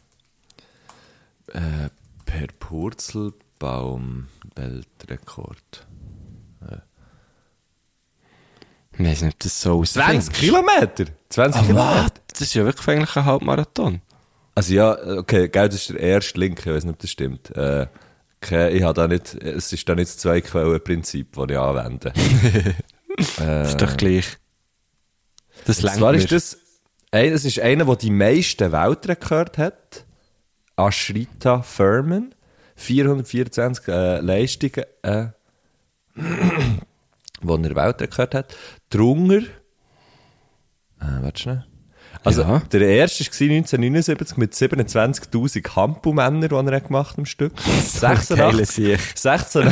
Äh, per Purzelbaum Weltrekord. Ich weiss nicht, ob das so aus 20 Kilometer? 20 Ah, Kilometer? Das ist ja wirklich eigentlich ein Halbmarathon. Also ja, okay, gell, das ist der erste Link, ich weiß nicht, ob das stimmt. Äh, okay, ich habe da nicht, es ist da nicht das Zwei-Quellen-Prinzip, das ich anwende. Das ist doch gleich. Das Und zwar ist das, es ist einer, der die meisten Weltrekorde hat. Ashrita Furman. 424 äh, Leistungen, äh, wo er Weltrekord hat. Drunter, äh, warte schnell. Also, Ja. der erste war 1979 mit 27.000 Hampelmännern, die er gemacht im Stück. geile 86, Sicht. 16,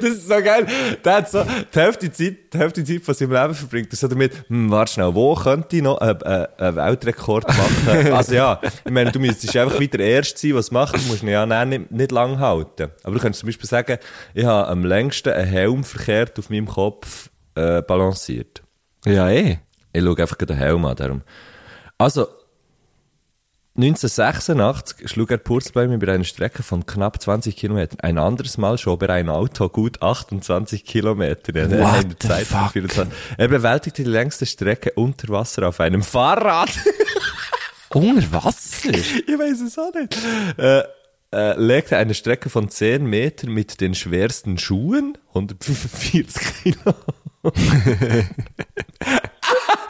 das ist so geil. Der hat so die Hälfte Zeit, die Hälfte Zeit von seinem Leben verbringt. Er so damit, hm, warte schnell, wo könnte ich noch einen, einen, einen Weltrekord machen? also ja, ich meine, du müsstest einfach wieder der Erste sein, was macht. Du musst ihn ja nicht, nicht lang halten. Aber du könntest zum Beispiel sagen, ich habe am längsten einen Helm verkehrt auf meinem Kopf äh, balanciert. Ja, eh. Ich schaue einfach den Helm an. Darum. Also, 1986 schlug er Purzelbäume über eine Strecke von knapp 20 Kilometern. Ein anderes Mal schob er ein Auto gut 28 Kilometer. in einer Zeit von fuck? 24. Er bewältigte die längste Strecke unter Wasser auf einem Fahrrad. Unter Wasser? ich weiß es auch nicht. Äh, äh, legte eine Strecke von 10 Metern mit den schwersten Schuhen, 145 Kilo.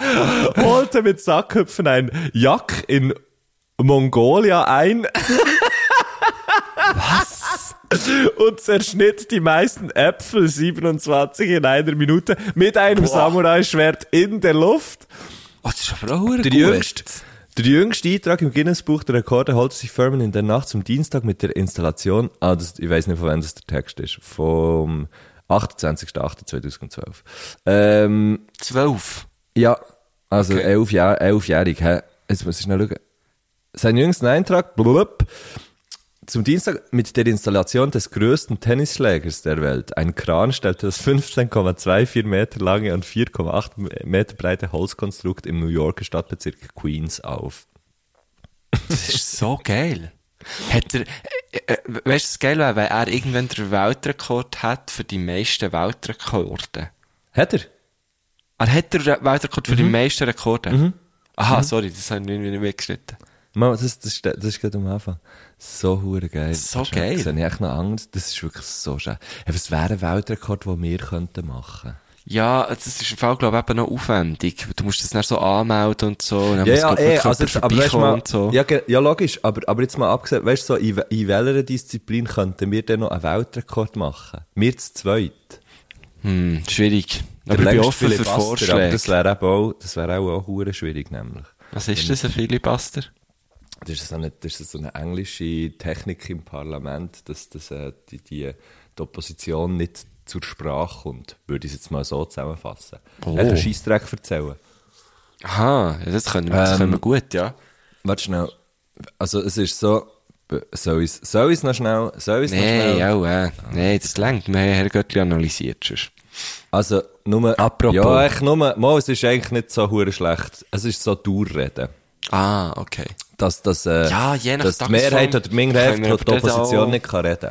holte mit Sackhüpfen ein Jack in Mongolia ein. Was? Und zerschnitt die meisten Äpfel 27 in einer Minute mit einem Samurai-Schwert in der Luft. Oh, das ist aber auch Der gut. jüngste, der jüngste Eintrag im Guinness-Buch der Rekorde holte sich Furman in der Nacht zum Dienstag mit der Installation, ah, das, ich weiß nicht, von wann das der Text ist, vom 28.08.2012. Ähm, Zwölf. Ja, Also Okay. elf Jahr, elfjährig. hä? Jetzt muss ich schnell schauen. Sein jüngsten Eintrag, blub, zum Dienstag mit der Installation des größten Tennisschlägers der Welt. Ein Kran stellte das 15,24 Meter lange und 4,8 Meter breite Holzkonstrukt im New Yorker Stadtbezirk Queens auf. Das ist so geil. Hat er, äh, äh, weißt du, was geil wäre, wenn er irgendwann den Weltrekord hat für die meisten Weltrekorde? Hat er? Er hat den Weltrekord für Mhm. die meisten Rekorde? Aha, sorry, das habe ich nicht weggeschnitten. Mal, das, das, ist- das ist gerade am Anfang. So hure geil. So Das ist- geil. Das habe ich echt noch Angst. Das ist wirklich so schön. Was wäre ein Weltrekord, den wir könnten machen? Ja, das ist im Fall, glaube ich, eben noch aufwendig. Du musst das dann so anmelden und so. Und dann Ja, muss, ja, glaub ich, eh, also jetzt, aber weißt mal, und so. ja, ja, logisch, aber, aber jetzt mal abgesehen, weißt du, so, in, in welcher Disziplin könnten wir denn noch einen Weltrekord machen? Wir zu zweit. Hm, schwierig. Aber ich bin offen für Aber Vorschläge. das wäre auch, das wäre auch, auch schwierig, nämlich. Was ist das, ein Filibuster? Das ist so eine, das ist so eine englische Technik im Parlament, dass, dass äh, die, die, die Opposition nicht zur Sprache kommt. Würde ich es jetzt mal so zusammenfassen. Oh. Kann Scheissdreck erzählen. Aha, ja, das können wir, das Ähm, können wir gut, ja. Warte schnell. Also, es ist so, soll ich soll ich's noch schnell, soll ich's noch Nee, schnell? ja, äh, nee, das längt. Wir haben Herr Göttli analysiert. Sonst. Also, nur, Apropos. ja, echt nur, mal, es ist eigentlich nicht so hure schlecht. Es ist so Durchreden. Ah, okay. Dass, dass, äh, Ja, je nach dass die Mehrheit oder die Minderheit, wir die, Opposition auch- nicht kann reden.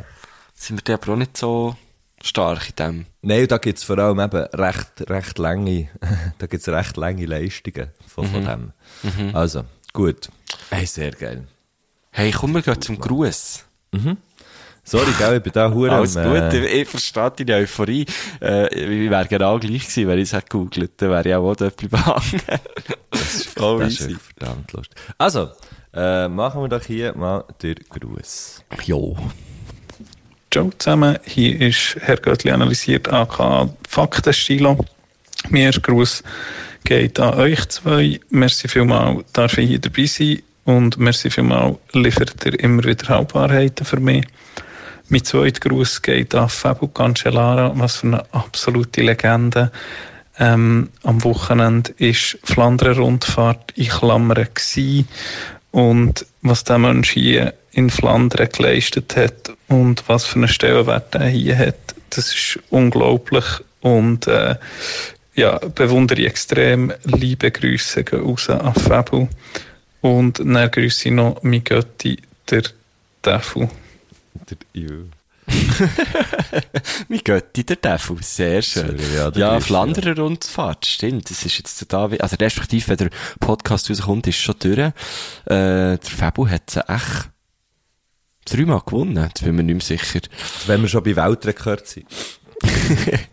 Sind wir da aber auch nicht so stark in dem? Nein, da gibt's vor allem eben recht, recht lange, da gibt's recht lange Leistungen von, Mhm. von dem. Also, gut. Hey, sehr geil. Hey, komm, wir gehen zum Gruß. Sorry, gell, ich bin da hure Alles am, gut, äh, ich, verstehe deine Euphorie. Äh, ich wäre genau gleich gewesen, wenn ich es hätte gegoogelt. Dann wäre ich auch dort behangen. Das ist voll Das ist easy. verdammt lustig. Also, äh, machen wir doch hier mal den Gruß. Jo. Ciao zusammen, hier ist Herr Göttli analysiert AK Faktenstilo. Mein erster Gruß geht an euch zwei. Merci vielmal, darf ich hier dabei sein und merci vielmal, liefert ihr immer wieder Halbwahrheiten für mich. Mein zweiter Gruß geht an Fabio Cancellara, was für eine absolute Legende. Ähm, am Wochenende ist Flandern-Rundfahrt in Klammern gsi und was der Mensch hier in Flandern geleistet hat und was für einen Stellenwert er hier hat, das ist unglaublich und äh, ja, bewundere ich extrem. Liebe Grüße gehen raus an Fabio und dann grüße ich noch mein Götti, der Teufel. Ja. Mein Götti, der Teufel, sehr schön. Ja, Ja, der ja Flandern Rundfahrt, stimmt. Das ist jetzt da, also respektive, wenn der Podcast rauskommt, ist schon durch. Äh, der Fabu hat sie echt dreimal gewonnen. Jetzt bin ich mir nicht mehr sicher. Wenn wir schon bei Weltrekord sind.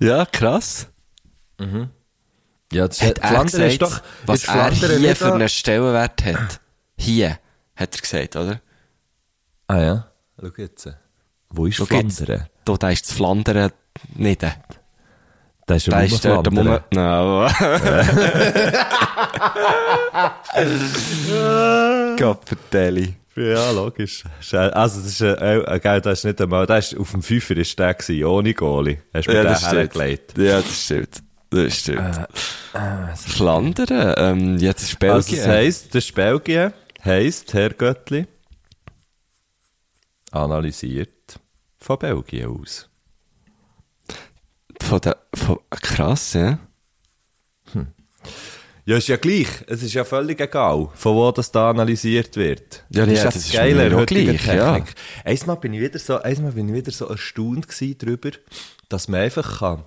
Ja, krass. Ja, das Hat er Flandern ist gesagt, doch, was er hier für einen Stellenwert hat. Hier, hat er gesagt, oder? Ah ja, schau jetzt. Wo ist Schau. Flandern? Da, da ist das Flandern nicht. Da ist Da ja ist dort der Flandern. Moment. No. Gottverdeli. Ja, logisch. Also, das ist, äh, äh, gell, das ist nicht einmal, das ist, auf dem Fünfer ist der gewesen, ohne Goalie. Hast du mir Ja, den das hergelegt. Ja, das stimmt. Das stimmt. Flandern, ähm, jetzt ist Also, Belgien. das heisst, das ist Belgien, heisst, Herr Göttli, analysiert von Belgien aus. von der, von, krass, ja. Ja, ist ja gleich. Es ist ja völlig egal, von wo das da analysiert wird. Ja, ja, das ist mir an auch heutiger gleich, ja. Einmal bin ich wieder so, einmal bin ich wieder so erstaunt gewesen darüber, dass man einfach kann,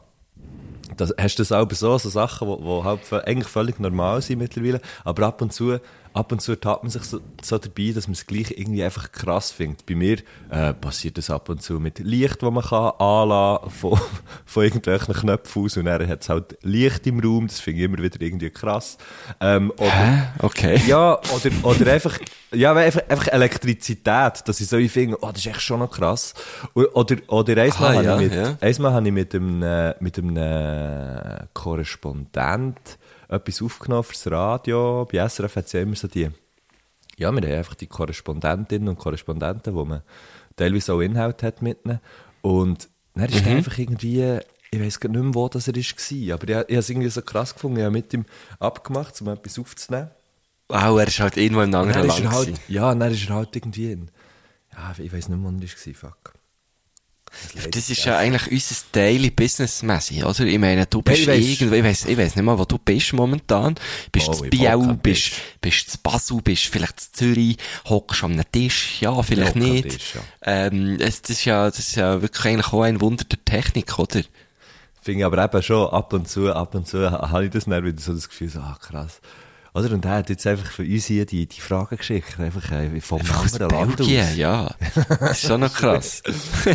das, hast du das auch so, so Sachen, wo halt eigentlich völlig normal sind mittlerweile, aber ab und zu, ab und zu tat man sich so, so dabei, dass man es gleich irgendwie einfach krass findet. Bei mir äh, passiert das ab und zu mit Licht, das man kann anlassen von, von irgendwelchen Knöpfen aus und dann hat es halt Licht im Raum, das finde ich immer wieder irgendwie krass. Ähm, oder, Hä? Okay. ja, oder, oder einfach, ja, einfach, einfach Elektrizität, dass ich so finde, oh, das ist echt schon noch krass. Oder, oder einmal Ah, ja, habe ich, mit, ja. einmal habe ich mit einem, äh, mit einem äh, Korrespondent etwas aufgenommen fürs Radio. Bei SRF hat es ja immer so die, ja, wir haben einfach die Korrespondentinnen und Korrespondenten, wo man teilweise auch Inhalt hat mit ihnen. Und dann ist Mhm. einfach irgendwie, ich weiß gar nicht mehr, wo das er war, aber ich, ich habe es irgendwie so krass gefunden, ich habe mit ihm abgemacht, um etwas aufzunehmen. Wow, er ist halt irgendwo Und anderen Land. halt, ja, dann ist er halt irgendwie in, ja, ich weiß nicht mehr, wo er war, fuck. Das ist ja eigentlich unser Daily Business mäßig, oder? Ich meine, du bist ich weiss- irgendwo, ich weiss, ich weiss nicht mal, wo du bist momentan. Bist Oh, du am bist, bist zu Basel, bist vielleicht zu Zürich, hockst am Tisch, ja, vielleicht nicht. Tisch, ja. Ähm, es, das ist ja, das ist ja wirklich eigentlich auch ein Wunder der Technik, oder? Finde ich aber eben schon, ab und zu, ab und zu ha- habe ich das wieder so das Gefühl, so, ah, krass. Oder? Und er hat jetzt einfach für uns hier die, die Fragen geschickt, einfach äh, vom anderen Land aus. Ja. Das ist schon noch krass.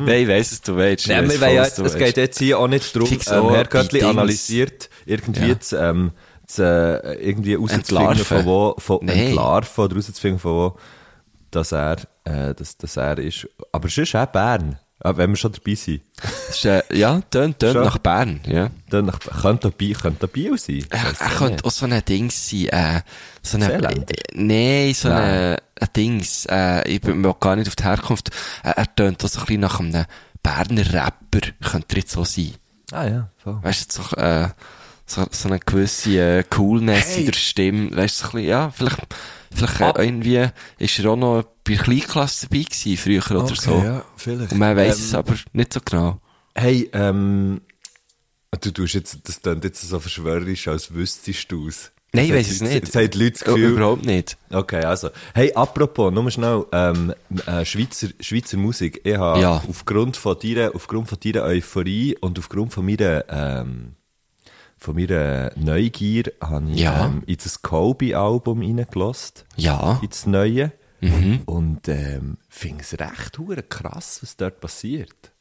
Nein, ich weiss, was du willst. Weiss wir ja es geht jetzt hier auch nicht darum, ähm, Herr Göttli analysiert irgendwie Ja. zu, ähm, zu, äh, irgendwie rauszufinden, von wo, von Nein. entlarven oder rauszufinden, von wo, dass er, äh, dass, dass er ist. Aber sonst auch Bern. Ja, wenn wir schon dabei sind. Ist, äh, ja, tönt, tönt nach Bern, ja. Dann nach, könnte da Biel, könnte da Biel sein. Er, er könnte auch so ein Dings sein, äh, so ein, Seeländer? äh, nee, so ein, ein Dings, äh, ich bin mir auch gar nicht auf die Herkunft, äh, er tönt auch so ein bisschen nach einem Berner Rapper, könnte er jetzt so sein. Ah ja, voll. Weißt du, so, äh, so, so eine gewisse äh, Coolness Hey. in der Stimme, weißt du, so ein bisschen, ja, vielleicht, vielleicht Ah. äh, irgendwie ist er auch noch bei Kleinklasse dabei gewesen, früher oder so. ja, vielleicht. Und man weiss Ähm, es aber nicht so genau. Hey, ähm, du tust jetzt, das klingt jetzt so verschwörerisch, als wüsstest du es. Nein, ich hat- es nicht. Jetzt haben die Leute das Oh, Gefühl, Überhaupt nicht. Okay, also. Hey, apropos, nur schnell, ähm, äh, Schweizer, Schweizer Musik. Ich habe Ja. aufgrund von deiner, aufgrund von deiner Euphorie und aufgrund von meiner, ähm, von meiner Neugier habe ich, Ja. ähm, in das Kobe-Album reingelassen. Ja. In das Neue. Mhm. Und, ähm, finde es recht krass, was dort passiert.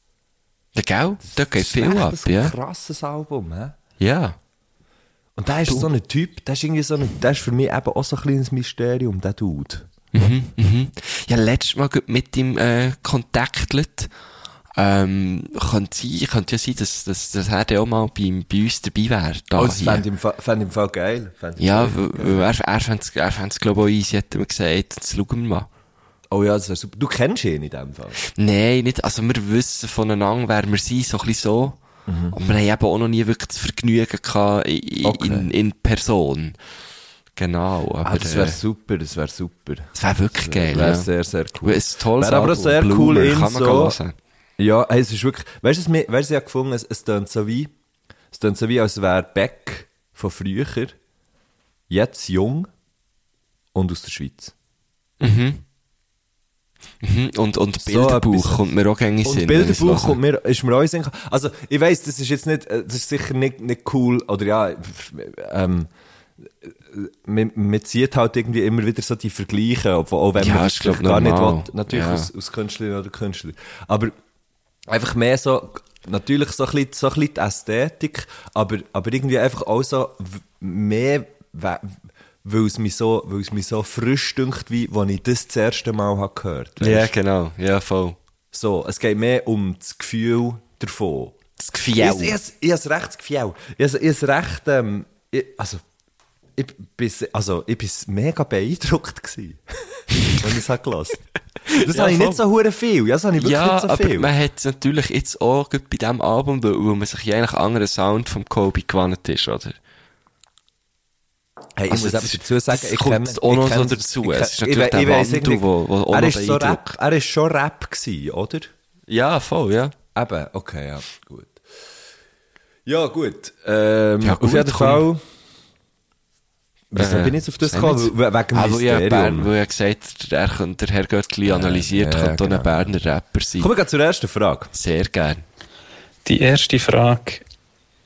Ja, gell? Da geht Das ist viel echt ab, ein ja. krasses Album, hä? Ja. Und der ist so ein Typ, der ist irgendwie so ein, der ist für mich eben auch so ein kleines Mysterium, der Dude. Mhm, mhm. Ja, letztes Mal mit ihm äh, kontaktlet. Ähm, könnte sein, könnte ja sein, dass, dass, dass er dann auch mal bei, bei uns dabei wäre. Da Oh, das fände ich, ich im Fall geil. Fände ich ja, geil. weil- er, er fände es, er glaube ich, auch easy, hat er mir gesagt. Jetzt schauen wir mal. Oh ja, das wäre super. Du kennst ihn in dem Fall. Nein, nicht, also wir wissen voneinander, wer wir sind, so ein bisschen so. Und wir haben eben auch noch nie wirklich das Vergnügen gehabt in, Mhm. Okay. in, in Person. Genau, aber Ah, das wäre äh, super, das wäre super. das wäre wirklich geil, Wäre ja. sehr, sehr cool. Ein tolles Wäre aber auch Album, sehr cool in kann man so- hören. Ja, hey, es ist wirklich, weißt du, was mir- weißt du, ich habe gefunden, es, es tönt so wie, es tönt so wie, als wäre Beck von früher, jetzt jung und aus der Schweiz. Mhm. Mhm. Und, und So Bilderbuch etwas. kommt mir auch gängig Und Bilderbuch kommt mir, ist mir auch Sinn. Also, ich weiss, das ist jetzt nicht, äh, das ist sicher nicht, nicht cool, oder ja, ähm, man, man sieht halt irgendwie immer wieder so die Vergleiche, obwohl, auch wenn Ja, man das gar normal. nicht will, natürlich Ja. aus, aus Künstlerin oder Künstler. Aber einfach mehr so, natürlich so ein bisschen, so ein bisschen die Ästhetik, aber, aber irgendwie einfach auch so mehr, we- weil es mich so, weil es mich so frisch dünkt, wie, als ich das das erste Mal habe gehört. Ja, weisst? genau. Ja, voll. So, es geht mehr um das Gefühl davon. Das Gefühl. ich, ich, ich habe recht das Gefühl. Ich, ich, recht, ähm, ich, also, ich bin, also, ich bin mega beeindruckt gewesen, wenn ich es habe gelassen. Das Ja, habe ich voll. nicht so hure viel. Ja, das habe ich wirklich Ja, nicht so aber viel. man hat natürlich jetzt auch bei diesem Album, weil, weil man sich ja eigentlich einen anderen Sound vom Kobe gewandt ist, oder? Hey, ich Also, muss das etwas dazu sagen. ich kenne- auch noch so dazu. ich Es ist natürlich ich der ich Wandel, wo- wo er ist so Rap, er ist schon Rap gewesen, oder? Ja, voll, ja. Eben, okay, ja, gut. Ja, gut. Ähm, Ja, auf gut, jeden komm. Wieso Äh, bin ich jetzt auf das gekommen? Wegen dem Aber ja, Mysterium. Bern, wo er gesagt hat, er könnte, der Herr Göttli analysiert, ja, könnte auch genau. ein Berner Rapper sein. Kommen wir gleich zur ersten Frage. Sehr gern. Die erste Frage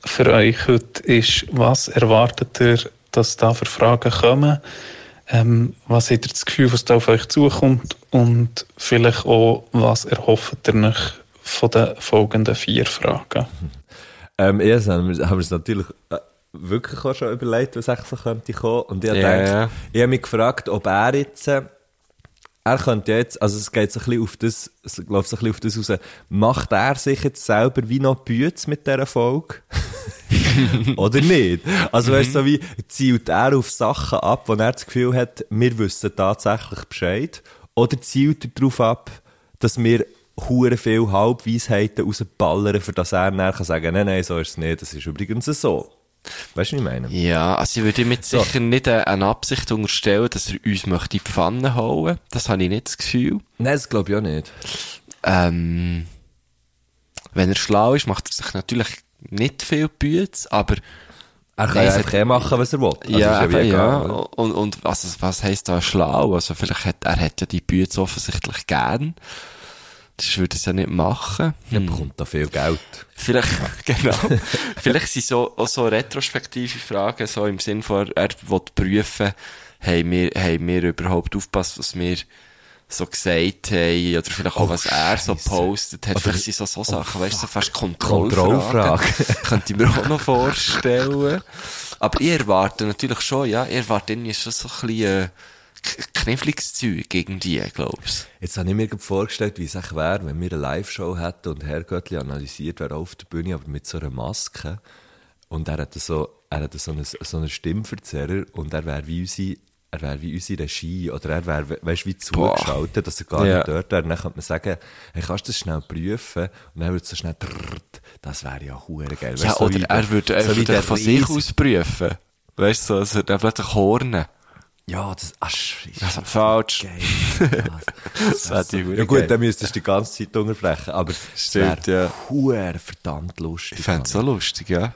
für euch heute ist, was erwartet ihr, dass da für Fragen kommen? Ähm, was habt ihr das Gefühl, was da auf euch zukommt? Und vielleicht auch, was erhofft ihr euch von den folgenden vier Fragen? Ähm, erst haben wir, haben wir es natürlich äh, wirklich auch schon überlegt, was eigentlich so könnte kommen. Und ich habe Ja, gedacht, ich habe mich gefragt, ob er jetzt, äh, er könnte jetzt, also es geht so ein bisschen auf das, es läuft so ein bisschen auf das raus, macht er sich jetzt selber wie noch Bütz mit dieser Folge? Oder nicht? Also weißt du, so wie zielt er auf Sachen ab, wo er das Gefühl hat, wir wissen tatsächlich Bescheid? Oder zielt er darauf ab, dass wir hure viel Halbweisheiten rausballern, für das er kann sagen, nein, nein, so ist es nicht, das ist übrigens so. Weißt du, was ich meine? Ja, also ich würde ihm jetzt sicher nicht äh, eine Absicht unterstellen, dass er uns möchte in die Pfanne hauen. Das habe ich nicht das Gefühl. Nein, das glaube ich auch nicht. Ähm, wenn er schlau ist, macht er sich natürlich nicht viel Bütz, aber Er kann Nein, ja einfach eh machen, was er will. Also ja, wie ja. oder? Und, und was, was heisst da schlau? Also vielleicht hat, er hat ja die Bütz offensichtlich gern. Das würde es ja nicht machen. Er Hm. bekommt da viel Geld. Vielleicht, genau. Vielleicht sind so, auch so retrospektive Fragen, so im Sinn von, er will prüfen, haben wir, haben wir überhaupt aufgepasst, was wir so gesagt haben, oder vielleicht auch, Oh, was er so postet hat. Oder- Vielleicht sind so, so Sachen, weißt du, so fast Kontrollfragen. Könnte ich mir auch noch vorstellen. Aber ich erwarte natürlich schon, ja, ich erwarte irgendwie schon so ein bisschen, äh, kniffliges Zeug irgendwie, glaubst Jetzt habe ich mir vorgestellt, wie es echt wäre, wenn wir eine Live-Show hätten und Herr Göttli analysiert wäre auf der Bühne, aber mit so einer Maske. Und er hätte so, er hätte so einen, so einen Stimmverzerrer und er wäre wie unsere, er wäre wie unsere Regie oder er wäre, we- weißt du, wie Boah. zugeschaltet, dass er gar Ja. nicht dort wäre. Und dann könnte man sagen, hey, kannst du das schnell prüfen? Und dann würde es so schnell, trrrt. das wäre ja hure geil. Ja, Weißt du, so oder wie er würde, er so der von sich aus prüfen. Weißt du, so, es würde plötzlich hornen. Ja, das, ach, Scheisse. Das ist falsch. Geil. Das wäre die Ja gut, geil. dann müsstest du die ganze Zeit unterbrechen, aber es Stimmt, wäre ja. huere verdammt lustig. Ich fände es so lustig, ja.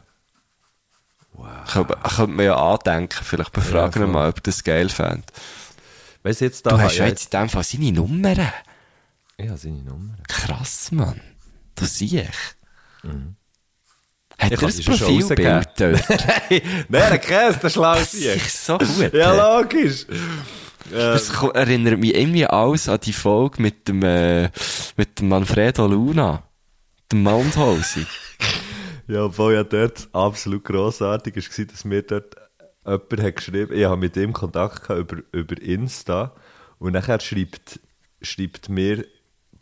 Wow. Könnte, könnte man ja andenken. Vielleicht befragen wir voll. mal, ob das geil fände. Weißt du, jetzt da Du hast ja jetzt in dem Fall seine Nummern. Habe seine Nummer. Krass, Mann. Das sehe ich. Hat Ich er ein schon Profilbild dort? Nein, der Käse, der schlau Das ist so gut. Ja, logisch. Das ko- erinnert mich irgendwie alles an die Folge mit dem, äh, mit dem Manfredo Luna. Dem Moundhausi. Ja, obwohl ja dort absolut grossartig war, dass mir dort jemand hat geschrieben, ich habe mit ihm Kontakt gehabt über, über Insta und nachher schreibt, schreibt mir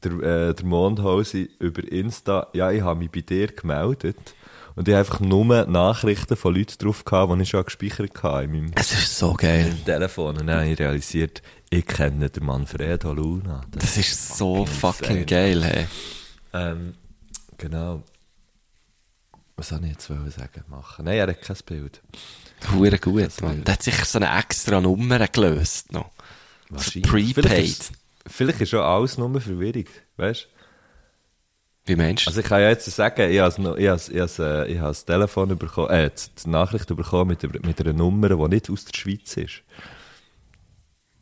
der, äh, der Mondhausi über Insta, ja, ich habe mich bei dir gemeldet und ich einfach nur Nachrichten von Leuten drauf gehabt, die ich schon gespeichert hatte in meinem Es ist so geil. Telefon und dann habe ich realisiert, ich kenne den Manfredo Luna. Das ist so fucking insane. geil, hey. Ähm, genau. Was soll ich jetzt sagen? Machen? Nein, er hat kein Bild. Hure gut, Mann. Der hat sicher so eine extra Nummer gelöst noch. So Wahrscheinlich. prepaid. Vielleicht ist, vielleicht ist schon alles nur Verwirrung, weißt Wie meinst du? Also ich kann ja jetzt sagen, ich habe ich habe- ich habe, äh, ich das Telefon bekommen, äh, die Nachricht bekommen mit, mit einer Nummer, die nicht aus der Schweiz ist.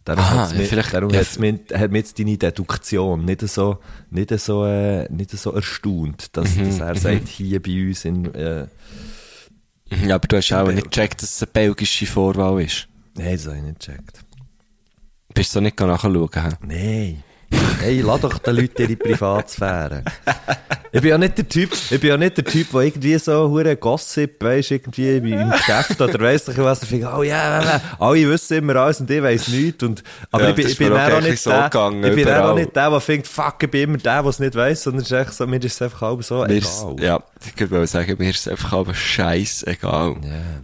Darum Aha, hat's ja, mich, darum ja, hat's mich, hat mich jetzt deine Deduktion nicht so, nicht so, äh, nicht so erstaunt, dass, Mhm, dass er sagt, hier bei uns in, äh, ja, aber du hast auch Belgien. nicht gecheckt, dass es eine belgische Vorwahl ist. nein, das habe ich nicht gecheckt. Bist du nicht nachschauen? Nein. Hey, lass doch den Leuten ihre Privatsphäre. Ich bin ja nicht der Typ, ich bin ja nicht der Typ, der irgendwie so hure Gossip, weisst, irgendwie im Geschäft oder weiss ich was, ich finde, oh ja, yeah, alle wissen immer alles und ich weiss nichts und, aber Ja, ich bin, ich bin auch auch nicht so der, gegangen, ich bin auch nicht der, der findet, fuck, ich bin immer der, der es nicht weiss, sondern es ist echt so, mir ist es einfach alles so Mir ist, egal. ja, ich würde sagen, mir ist es einfach aber scheißegal.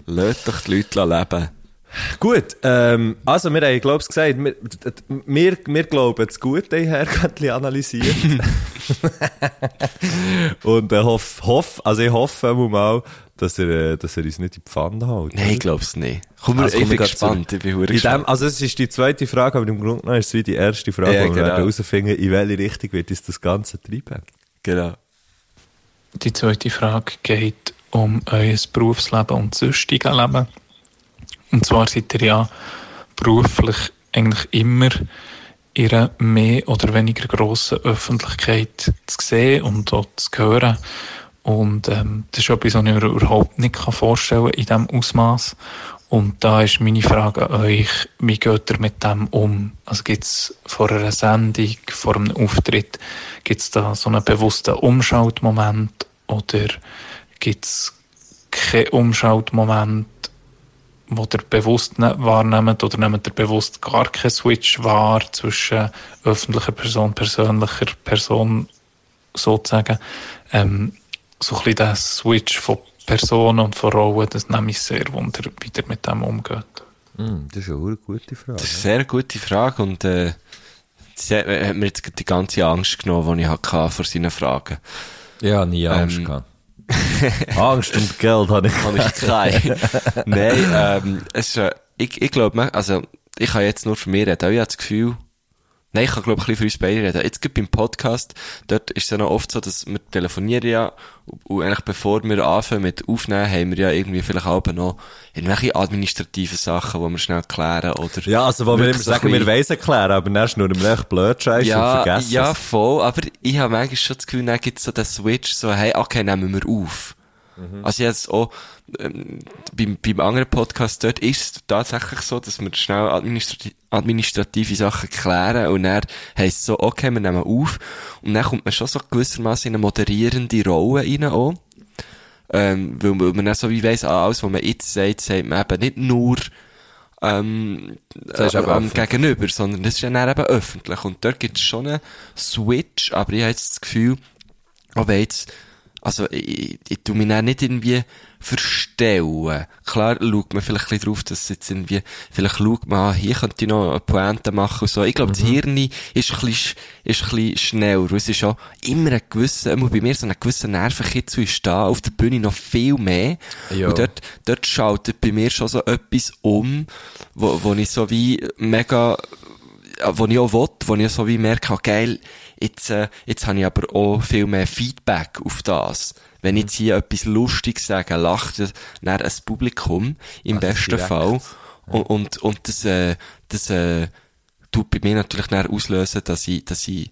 Lass doch die Leute leben. Gut, ähm, also wir haben, glaube ich, gesagt, wir, wir, wir glauben, das Gute in Herrgöttli analysiert. Und äh, hoff, hoff, also ich hoffe mal, dass er, äh, dass er uns nicht in die Pfanne hält. Nein, ich glaub's nicht. Komm, Also ich kommen bin wir gespannt. zu- Ich bin in dem, gespannt. also es ist die zweite Frage, aber im Grunde genommen ist es wie die erste Frage, Ja, wo wir genau. werden herausfinden, in welche Richtung wird uns das Ganze treiben. Genau. Die zweite Frage geht um euer Berufsleben und sonstige Leben. Und zwar seid ihr ja beruflich eigentlich immer in einer mehr oder weniger grossen Öffentlichkeit zu sehen und auch zu hören. Und ähm, das ist etwas, was ich mir überhaupt nicht vorstellen kann in diesem Ausmaß. Und da ist meine Frage an euch, wie geht ihr mit dem um? Also gibt es vor einer Sendung, vor einem Auftritt, gibt es da so einen bewussten Umschaltmoment oder gibt es keinen Umschaltmoment, wo ihr bewusst nicht wahrnehmt oder nehmt ihr bewusst gar keinen Switch wahr zwischen öffentlicher Person, persönlicher Person sozusagen? Ähm, so ein bisschen der Switch von Personen und von Rollen, das nehme ich sehr wunder, wie ihr mit dem umgeht. Hm, das ist eine gute Frage. Das ist eine sehr gute Frage und äh, Sie hat, hat mir jetzt die ganze Angst genommen, die ich hatte vor seinen Fragen. Ja, nie Angst Ähm. gehabt. Angst und Geld habe ich. Habe ich keine. Nein, ähm, es ist, äh, ich, ich glaube, also, ich kann jetzt nur von mir reden, ich habe das Gefühl, nein, ich kann glaube ich ein bisschen für uns beide reden. Jetzt gerade beim Podcast, dort ist es ja noch oft so, dass wir telefonieren ja, und, und eigentlich bevor wir anfangen mit Aufnehmen, haben wir ja irgendwie vielleicht auch noch irgendwelche administrative Sachen, die wir schnell klären, oder? Ja, also, wo wir immer so sagen, wir weiss erklären, aber dann schnurren wir echt blöd scheiße und ja, vergessen ja, voll, aber ich habe manchmal schon das Gefühl, dann gibt es so den Switch, so, hey, okay, nehmen wir auf. Mhm. Also jetzt auch, ähm, beim, beim anderen Podcast dort ist es tatsächlich so, dass wir schnell administrati administrative Sachen klären und dann heisst es so, okay, wir nehmen auf und dann kommt man schon so gewissermaßen in eine moderierende Rolle rein auch. Ähm, weil, man dann so wie weiss, ah, alles, was man jetzt sagt, sagt man eben nicht nur ähm, Das äh, am. Gegenüber, sondern das ist ja dann eben öffentlich. Und dort gibt es schon einen Switch, aber ich habe jetzt das Gefühl, auch wenn jetzt, also ich, ich, tu mich dann nicht irgendwie verstellen. Klar schaut man vielleicht ein bisschen drauf, dass jetzt irgendwie, vielleicht schaut man, ah, hier könnte ich noch eine Pointe machen und so. Ich glaube, das Hirn ist ein bisschen, sch- ist ein bisschen schneller. Es ist auch immer ein gewisser, immer bei mir so ein gewisser Nervenkitzel ist da, auf der Bühne noch viel mehr. Ja. Und dort, dort schaltet bei mir schon so etwas um, wo, wo ich so wie mega, äh, wo ich auch will, wo ich so wie merke, ah, geil, jetzt, äh, jetzt habe ich aber auch viel mehr Feedback auf das. Wenn ich jetzt hier etwas Lustiges sage, lacht das dann ein Publikum, im Also besten direkt. Fall. Und, und, und das, äh, das, äh, tut bei mir natürlich dann auslösen, dass ich, dass ich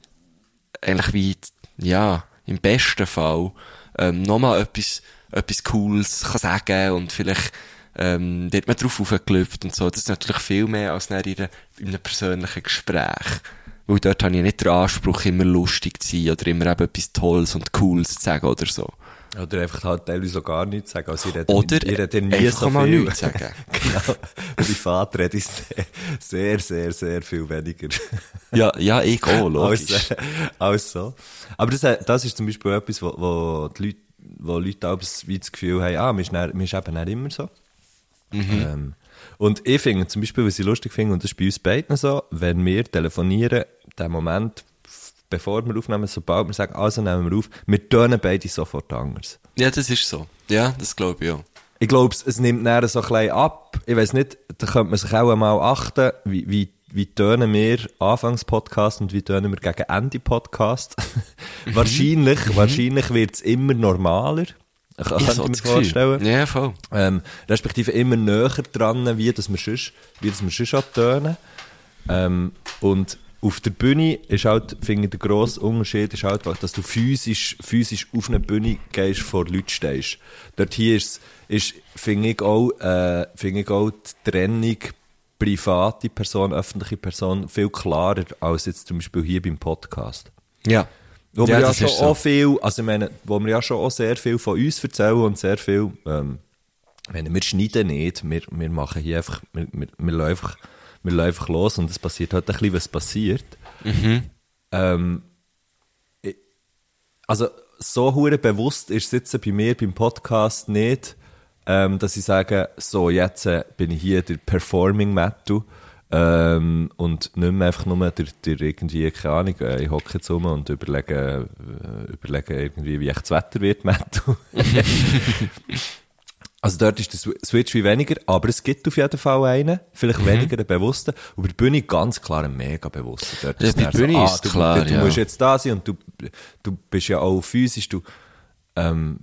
eigentlich wie, ja, im besten Fall, ähm, nochmal etwas, etwas Cooles kann sagen und vielleicht, ähm, dort man drauf aufgelüpft und so. Das ist natürlich viel mehr als in, einer- in einem persönlichen Gespräch. Weil dort habe ich nicht den Anspruch, immer lustig zu sein oder immer eben etwas Tolles und Cooles zu sagen oder so. Oder einfach halt teilweise auch gar nichts sagen. Also, ich rede, Oder ich rede nie so mal viel. nichts sagen. genau. Privat rede ich sehr, sehr, sehr, sehr viel weniger. Ja, ja, ich auch, logisch. äh, als so. Aber das, äh, das ist zum Beispiel etwas, wo, wo die Leute, wo Leute auch das Gefühl haben, ah, mir ist, dann- mir ist eben nicht immer so. Ähm, und ich finde zum Beispiel, was ich lustig finde, und das ist bei uns beiden so, wenn wir telefonieren, der Moment, bevor wir aufnehmen, sobald wir sagen, also nehmen wir auf, wir tönen beide sofort anders. Ja, das ist so. Ja, das glaube ich auch. Ich glaube, es nimmt näher so ein bisschen ab. Ich weiß nicht, da könnte man sich auch einmal achten, wie, wie, wie tönen wir Anfangs-Podcast und wie tönen wir gegen Ende-Podcast. wahrscheinlich, wahrscheinlich wird es immer normaler. Ich kann Ich mir vorstellen. Ja, voll. Ähm, respektive immer näher dran, wie das wir sonst, wie das wir sonst auch tönen. Ähm, und auf der Bühne ist halt, finde ich, der grosse Unterschied ist halt, dass du physisch, physisch auf eine Bühne gehst, vor Leuten stehst. Dort hier ist, ist finde ich auch, äh, finde ich auch die Trennung private Person, öffentliche Person viel klarer als jetzt zum Beispiel hier beim Podcast. Ja. Wo Ja, wir ja schon so. auch viel, also ich meine, wo wir ja schon auch sehr viel von uns erzählen und sehr viel, ähm, meine, wir schneiden nicht, wir, wir machen hier einfach, wir, wir, wir, einfach, wir lassen einfach los und es passiert halt ein bisschen, was passiert. Ähm, ich- also so hure bewusst ist jetzt bei mir beim Podcast nicht, ähm, dass ich sage, so jetzt äh, bin ich hier der Performing Mattu ähm, und nicht mehr einfach nur der, der irgendwie, keine Ahnung, äh, ich hocke jetzt rum und überlege, äh, überlege irgendwie, wie echt das Wetter wird, Mattu. Also dort ist der Swi- Switch wie weniger, aber es gibt auf jeden Fall einen, vielleicht Mhm. weniger einen bewussten, und bei der Bühne ganz klar einen mega bewussten. Dort Ja, ist bei der Bühne ist du, klar, du, du ja. musst jetzt da sein und du, du bist ja auch physisch, du, ähm,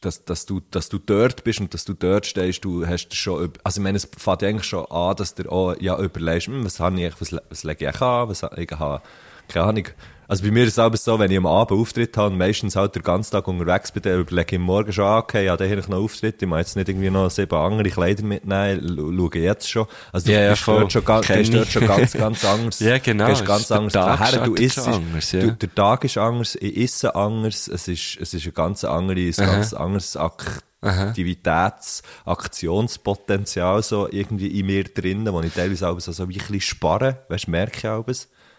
dass, dass, du, dass du dort bist und dass du dort stehst, du hast schon, also ich meine, es fängt eigentlich schon an, dass du auch, ja, überlegst, hm, was habe ich, was, was lege ich an, was ich habe, keine Ahnung. Also bei mir ist es aber so, wenn ich am Abend Auftritt habe und meistens halt den ganzen Tag unterwegs bin, dann überlege ich am Morgen schon, ah, okay, ja, da habe ich noch Auftritt, ich muss jetzt nicht irgendwie noch sieben andere Kleider mitnehmen, scha- schaue jetzt schon. Also du Ja, ja, bist, voll. dort schon, bist dort schon ganz, ganz anders. Ja, genau. Gehst ganz Der anders Tag daher, du startet isst, anders, ja. du, der Tag ist anders, ich esse anders, es ist, es ist ein ganz anderes, ein ganz anderes Aktivitäts-, Aktionspotenzial so irgendwie in mir drin, wo ich teilweise auch so, so wie ein bisschen spare, weißt, merke ich auch.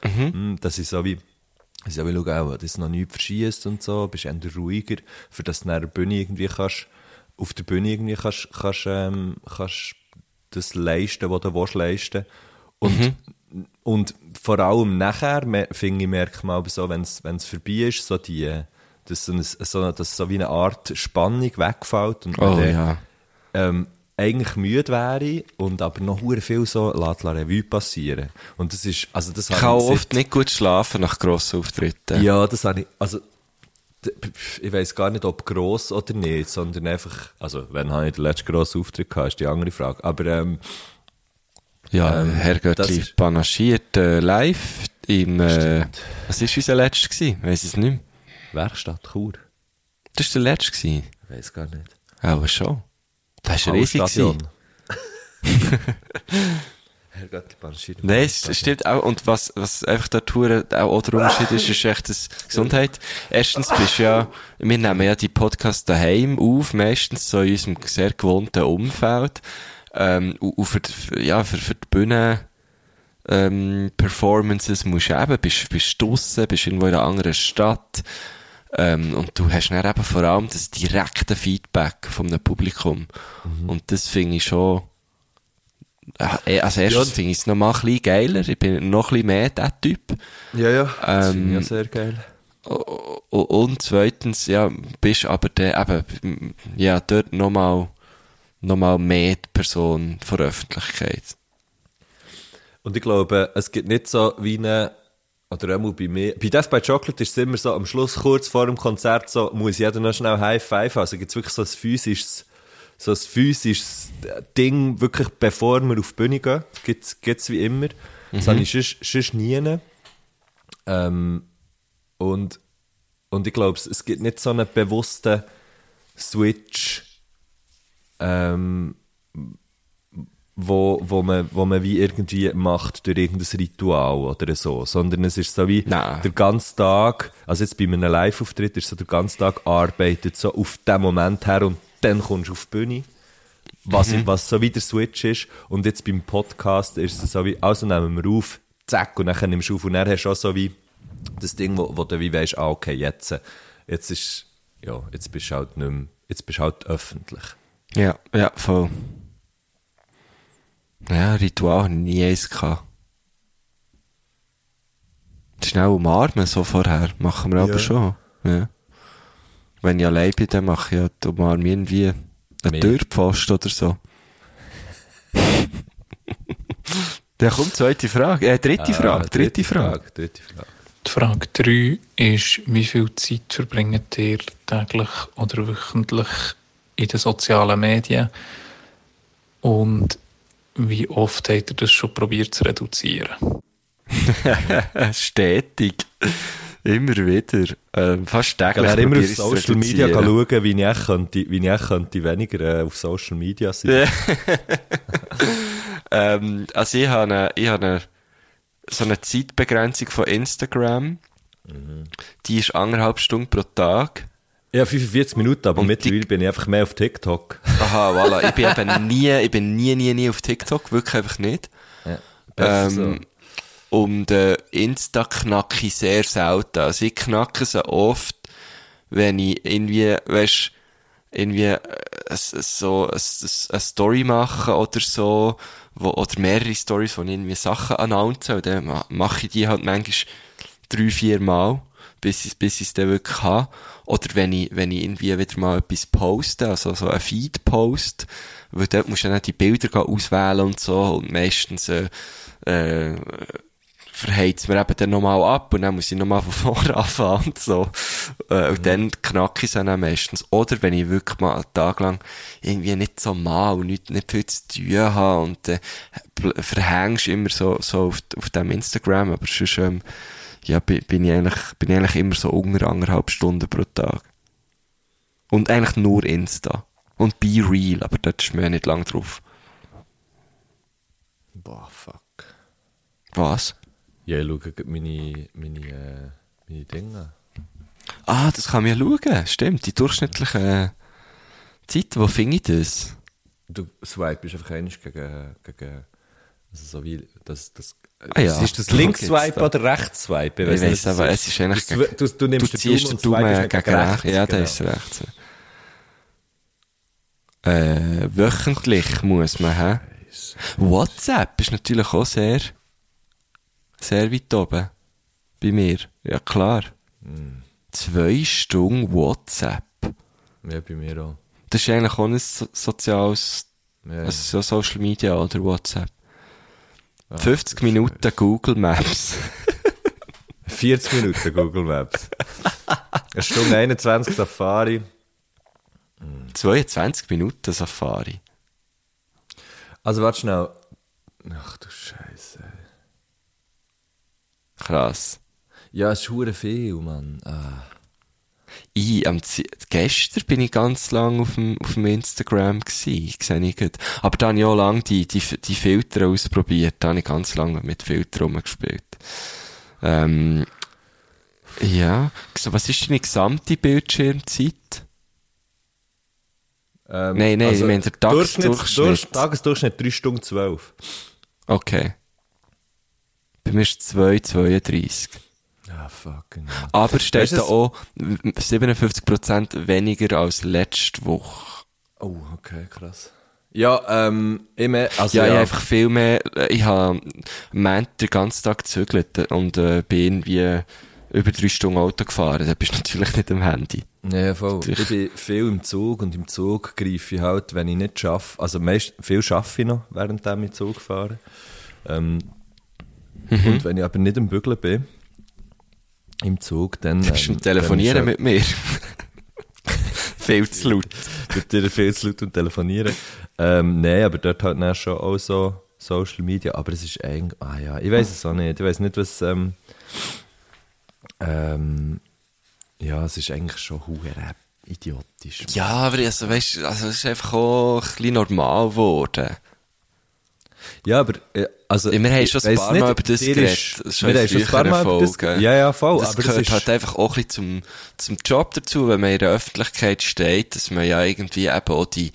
Mhm. Dass ich so wie, ich so wie schaue, auch, dass noch nichts verschießt und so, bist eher ruhiger, für dass du nach der Bühne irgendwie kannst, auf der Bühne irgendwie kannst, kannst, ähm, kannst das leisten, was du willst leisten. Und und vor allem nachher, finde ich, merkt man aber so, wenn es vorbei ist, so die, dass so, ein, so, dass so wie eine Art Spannung wegfällt und Oh dann, ja. ähm, eigentlich müde wäre und aber noch hure viel so lässt la Revue passieren. Und das ist, also das Ich kann seit- oft nicht gut schlafen nach grossen Auftritten. ja, das habe ich, also, ich weiß gar nicht, ob gross oder nicht, sondern einfach, also, wenn habe ich den letzten grossen Auftritt gehabt, ist die andere Frage. Aber, ähm, Ja, Ähm, Herr Göttli ist- panaschiert äh, live im, äh, was war unser letzter gewesen? Weiss es nicht mehr. Werkstatt Chur. Das war der letzte gewesen. Ich weiß gar nicht. Aber schon. Das war riesig. Herr Banschir. Nein, es stimmt auch. Und was, was einfach da Tour auch, der Unterschied ist, ist echt das Gesundheit. Erstens bist du ja, wir nehmen ja die Podcasts daheim auf, meistens so in unserem sehr gewohnten Umfeld. Ähm, und für, die- ja, für, für die Bühne, ähm, Performances musst du eben, bist, bist draussen, bist irgendwo in einer anderen Stadt. Ähm, und du hast dann eben vor allem das direkte Feedback vom Publikum. Und das finde ich schon, äh, also erstens Ja. finde ich es noch mal ein bisschen geiler. Ich bin noch ein bisschen mehr der Typ. Ja, ja. Das Ähm, finde ich ja sehr geil. Und zweitens, ja, bist aber der, eben, ja, dort nochmal, nochmal mehr die Person von der Öffentlichkeit. Und ich glaube, es gibt nicht so wie eine, oder einmal bei mir, bei Death by Chocolate ist es immer so, am Schluss, kurz vor dem Konzert, so, muss jeder noch schnell High Five haben. Also gibt es wirklich so ein physisches, so ein physisches Ding, wirklich bevor wir auf die Bühne gehen. Gibt's, gibt's wie immer. Das habe ich sonst, sonst nie. Ähm, und, und ich glaube, es, es gibt nicht so einen bewussten Switch, ähm, wo, wo, man, wo man wie irgendwie macht durch irgendein Ritual oder so, sondern es ist so wie Nein. der ganze Tag, also jetzt bei einem Live-Auftritt ist so der ganze Tag arbeitet so auf den Moment her und dann kommst du auf die Bühne, was, was so wie der Switch ist und jetzt beim Podcast ist es so wie, also nehmen wir auf, zack, und dann nimmst du auf und dann hast du auch so wie das Ding, wo, wo du wie weisst, ah, okay, jetzt, jetzt ist, ja, jetzt bist du halt nicht mehr, jetzt bist du halt öffentlich. Ja, ja, voll. Ja, Ritual habe ich nie eins gehabt. Schnell umarmen, so vorher, machen wir aber Ja. schon. Ja. Wenn ich allein bin, dann mache ich ja die Umarmung irgendwie eine Mehr. Türpfosten oder so. Dann kommt zweite Frage, äh, dritte Frage, Ah, dritte Frage. Dritte Frage. Die Frage 3 ist, wie viel Zeit verbringt ihr täglich oder wöchentlich in den sozialen Medien? Und wie oft habt ihr das schon probiert zu reduzieren? Stetig. Immer wieder. Ähm, fast Ich täglich. wäre immer auf ich Social Media schauen, wie ich könnte, wie ich könnte weniger äh, auf Social Media sein. ähm, also ich habe eine, ich habe eine, so eine Zeitbegrenzung von Instagram. Die ist anderthalb Stunden pro Tag. Ja, 45 Minuten, aber Und mittlerweile bin ich einfach mehr auf TikTok. Aha, voilà. Ich bin eben nie, ich bin nie, nie, nie auf TikTok. Wirklich einfach nicht. Besser Ähm, Und äh, Insta knacke ich sehr selten. Also ich knacke sie oft, wenn ich irgendwie, weißt irgendwie äh, so ein- ein- eine Story mache oder so, wo, oder mehrere Stories, wo ich irgendwie Sachen announce, und dann ma- mache ich die halt manchmal drei, vier Mal, bis ich, bis ich es dann wirklich habe. Oder wenn ich, wenn ich irgendwie wieder mal etwas poste, also so ein Feed-Post, weil dort musst du dann die Bilder auswählen und so, und meistens, äh, äh, verheizt mir eben dann nochmal ab und dann muss ich nochmal von vorne anfangen und so. Äh, und dann knacke ich es dann meistens. Oder wenn ich wirklich mal einen Tag lang irgendwie nicht so mal und nicht, nicht viel zu tun habe und äh, verhängst immer so, so auf, auf dem Instagram, aber sonst, ähm, ja, bin, ich eigentlich, bin ich eigentlich immer so unter anderthalb Stunden pro Tag. Und eigentlich nur Insta. Und Be Real, aber dort ist mir ja nicht lang drauf. Boah, fuck. Was? Ja, ich schaue meine, meine, äh, meine Dinge. Ah, das kann man ja schauen. Stimmt, die durchschnittlichen äh, Zeiten, wo finde ich das? Du swipest einfach einmal gegen, gegen, also so wie, das, das, Ah ja. ist das da. oder Rechts-Swipe? Ich nicht, was aber, es ist eigentlich Du, gegen- du, du nimmst du den ziehst Daumen den Daumen gegen ihn rechts. Ja, der genau. ist rechts. Äh, wöchentlich muss man, hä? WhatsApp ist natürlich auch sehr, sehr weit oben. Bei mir. Ja, klar. Zwei Stunden WhatsApp. Ja, bei mir auch. Das ist eigentlich auch ein so soziales, Ja, also so Social Media oder WhatsApp. 50 Minuten Google Maps. 40 Minuten Google Maps. Eine Stunde 21 Safari. 22 Minuten Safari. Also warte schnell. Ach du Scheiße. Krass. Ja, es ist hure viel, Mann. Ah. Ich, am Z gestern bin ich ganz lang auf dem, auf dem Instagram gsi, sehe ich gut. Aber da habe ich auch lang die, die, die Filter ausprobiert, da habe ich ganz lange mit Filtern rumgespielt. Ähm, ja. Was ist deine gesamte Bildschirmzeit? Ähm, Nein, nein, ich meine der Tagesdurchschnitt. Durch, Tagesdurchschnitt 3 Stunden 12. Okay. Bei mir ist 2,32. Ah, fucking hell. Aber steht da auch 57% weniger als letzte Woche. Oh, okay, krass. Ja, ähm, immer, also Ja, ja, ich habe einfach viel mehr, äh, ich habe Montag den ganzen Tag gezögert und äh, bin irgendwie über drei Stunden Auto gefahren. Da bist du natürlich nicht am Handy. Ja, voll. Ich bin viel im Zug und im Zug greife ich halt, wenn ich nicht schaffe, also meist, viel schaffe ich noch, während ich im Zug fahre. Ähm, Mhm. Und wenn ich aber nicht am Bügeln bin, im Zug, dann... Du bist ähm, Telefonieren mit mir. viel zu laut. mit dir viel zu laut und telefonieren. Ähm, Nein, aber dort halt dann schon auch so Social Media, aber es ist eigentlich, ah ja, ich weiß es auch nicht, ich weiß nicht, was, ähm, ähm, ja, es ist eigentlich schon hure idiotisch. Ja, aber also, weißt, also, es ist einfach auch ein bisschen normal geworden. Ja, aber, äh, also, Wir haben schon ein paar Mal über das geredet. Das Wir haben schon ein paar Mal über das, Folgen. ja, ja, voll, Das aber gehört das ist, halt einfach auch ein bisschen zum, zum Job dazu, wenn man in der Öffentlichkeit steht, dass man ja irgendwie eben auch die,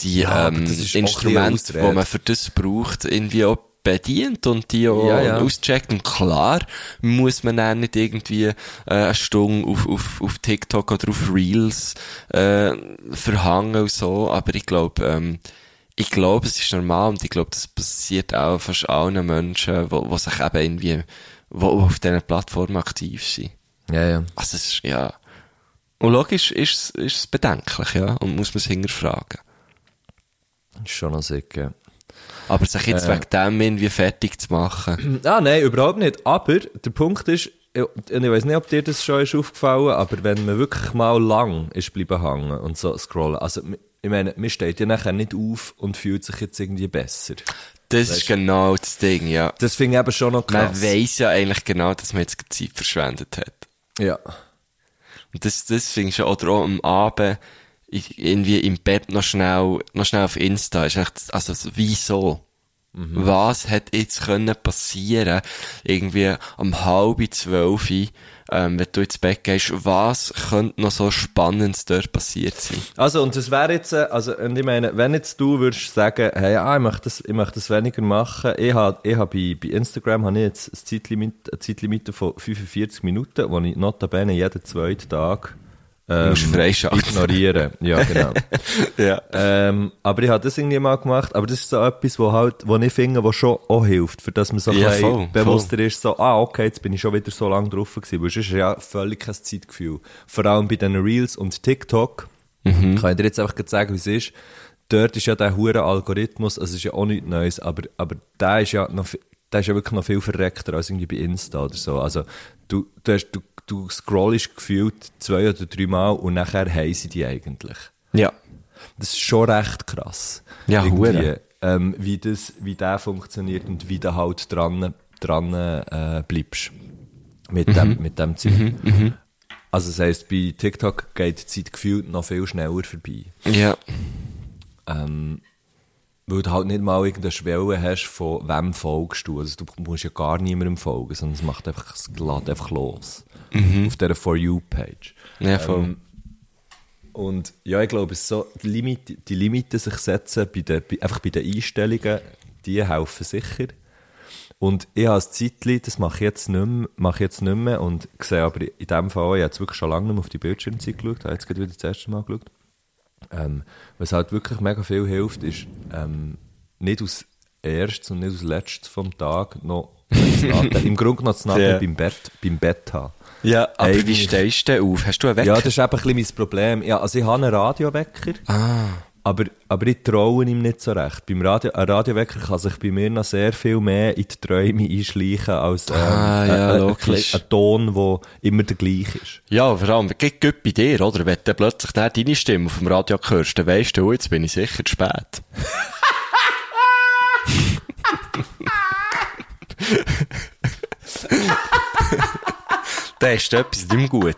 die Ja, ähm, Instrumente, die man für das braucht, irgendwie auch bedient und die auch Ja, ja. auscheckt. Und klar muss man dann nicht irgendwie äh, eine Stunde auf, auf, auf TikTok oder auf Reels äh, verhangen und so, aber ich glaube, ähm, ich glaube, es ist normal und ich glaube, das passiert auch fast allen Menschen, die, die sich eben irgendwie, die auf diesen Plattformen aktiv sind. ja, ja. Also es ist, ja. Und logisch ist, es- ist es bedenklich, ja, und muss man es hinterfragen. Ist schon noch sick, ja. Aber sich jetzt Äh. wegen dem irgendwie fertig zu machen. Ah, nein, überhaupt nicht. Aber der Punkt ist, ich weiß nicht, ob dir das schon ist aufgefallen, aber wenn man wirklich mal lang ist bleiben hängen und so scrollen, also ich meine, man steht ja nachher nicht auf und fühlt sich jetzt irgendwie besser. Das ist genau das Ding, ja. Das finde ich eben schon noch Man krass. weiss ja eigentlich genau, dass man jetzt Zeit verschwendet hat. Ja. Und das, das finde ich schon, oder auch am Abend, irgendwie im Bett noch schnell, noch schnell auf Insta, ist echt, also, so, wieso? Mhm. Was hätte jetzt können passieren, irgendwie am halb zwölf, ähm, wenn du ins Bett gehst, was könnte noch so Spannendes dort passiert sein? Also, und das wäre jetzt, äh, also, und ich meine, wenn jetzt du würdest sagen, hey, ah, ich möchte das, ich möchte das weniger machen, ich habe, ich habe bei, bei Instagram habe ich jetzt ein Zeitlimit, eine Zeitlimite von 45 Minuten, wo ich notabene jeden zweiten Tag, ähm, musst freischalten. ignoriere. Ja, genau. Ja. ähm, aber ich habe das irgendwie mal gemacht, aber das ist so etwas, wo halt, wo ich finde, wo schon auch hilft, für dass man so ein Ja, bisschen voll, bewusster ist, so, ah, okay, jetzt bin ich schon wieder so lange drauf gewesen, weil sonst ist ja völlig kein Zeitgefühl. Vor allem bei den Reels und TikTok, Mhm. kann ich dir jetzt einfach sagen, wie es ist. Dort ist ja der hure Algorithmus, also es ist ja auch nichts Neues, aber, aber der ist ja noch, der ist ja wirklich noch viel verreckter als irgendwie bei Insta oder so. Also, du, du hast, du, du scrollst gefühlt zwei oder drei Mal und nachher haben sie die eigentlich. Ja. Das ist schon recht krass. Ja, Irgendwie, ähm, wie das, wie der funktioniert und wie du halt dran, dran äh, bleibst. Mit Mhm. dem, mit dem Zeug. Also, das heisst, bei TikTok geht die Zeit gefühlt noch viel schneller vorbei. Ja. Ähm, weil du halt nicht mal irgendeine Schwelle hast, von wem folgst du. Also, du musst ja gar niemandem folgen, sondern es macht einfach, es lädt einfach los. Auf dieser For You-Page. Ja, voll. Ähm, und ja, ich glaube, so, die, Limit, die Limiten sich setzen, bei den, bei, einfach bei den Einstellungen, die helfen sicher. Und ich habe ein Zeitchen, das mache ich jetzt nicht mehr, mache ich jetzt nicht mehr und sehe aber in dem Fall, ich habe jetzt wirklich schon lange nicht mehr auf die Bildschirmzeit geschaut, habe jetzt gerade wieder das erste Mal geschaut. Ähm, was halt wirklich mega viel hilft, ist, ähm, nicht aus erstes und nicht als letztes vom Tag noch im Grunde noch das Nattel Ja. beim Bett, beim Bett haben. Ja, aber wie Eigentlich- stehst du auf? Hast du einen Wecker? Ja, das ist eben ein bisschen mein Problem. Ja, also ich habe einen Radiowecker, ah, aber, aber ich traue ihm nicht so recht. Beim Radio, ein Radiowecker kann sich bei mir noch sehr viel mehr in die Träume einschleichen als ähm, Ah, ja, ein, ein, ein, Ton, der immer der gleiche ist. ja, vor allem, geht bei dir, oder? Wenn du plötzlich deine Stimme auf dem Radio hörst, dann weisst du, jetzt bin ich sicher zu spät. da ist etwas nicht gut.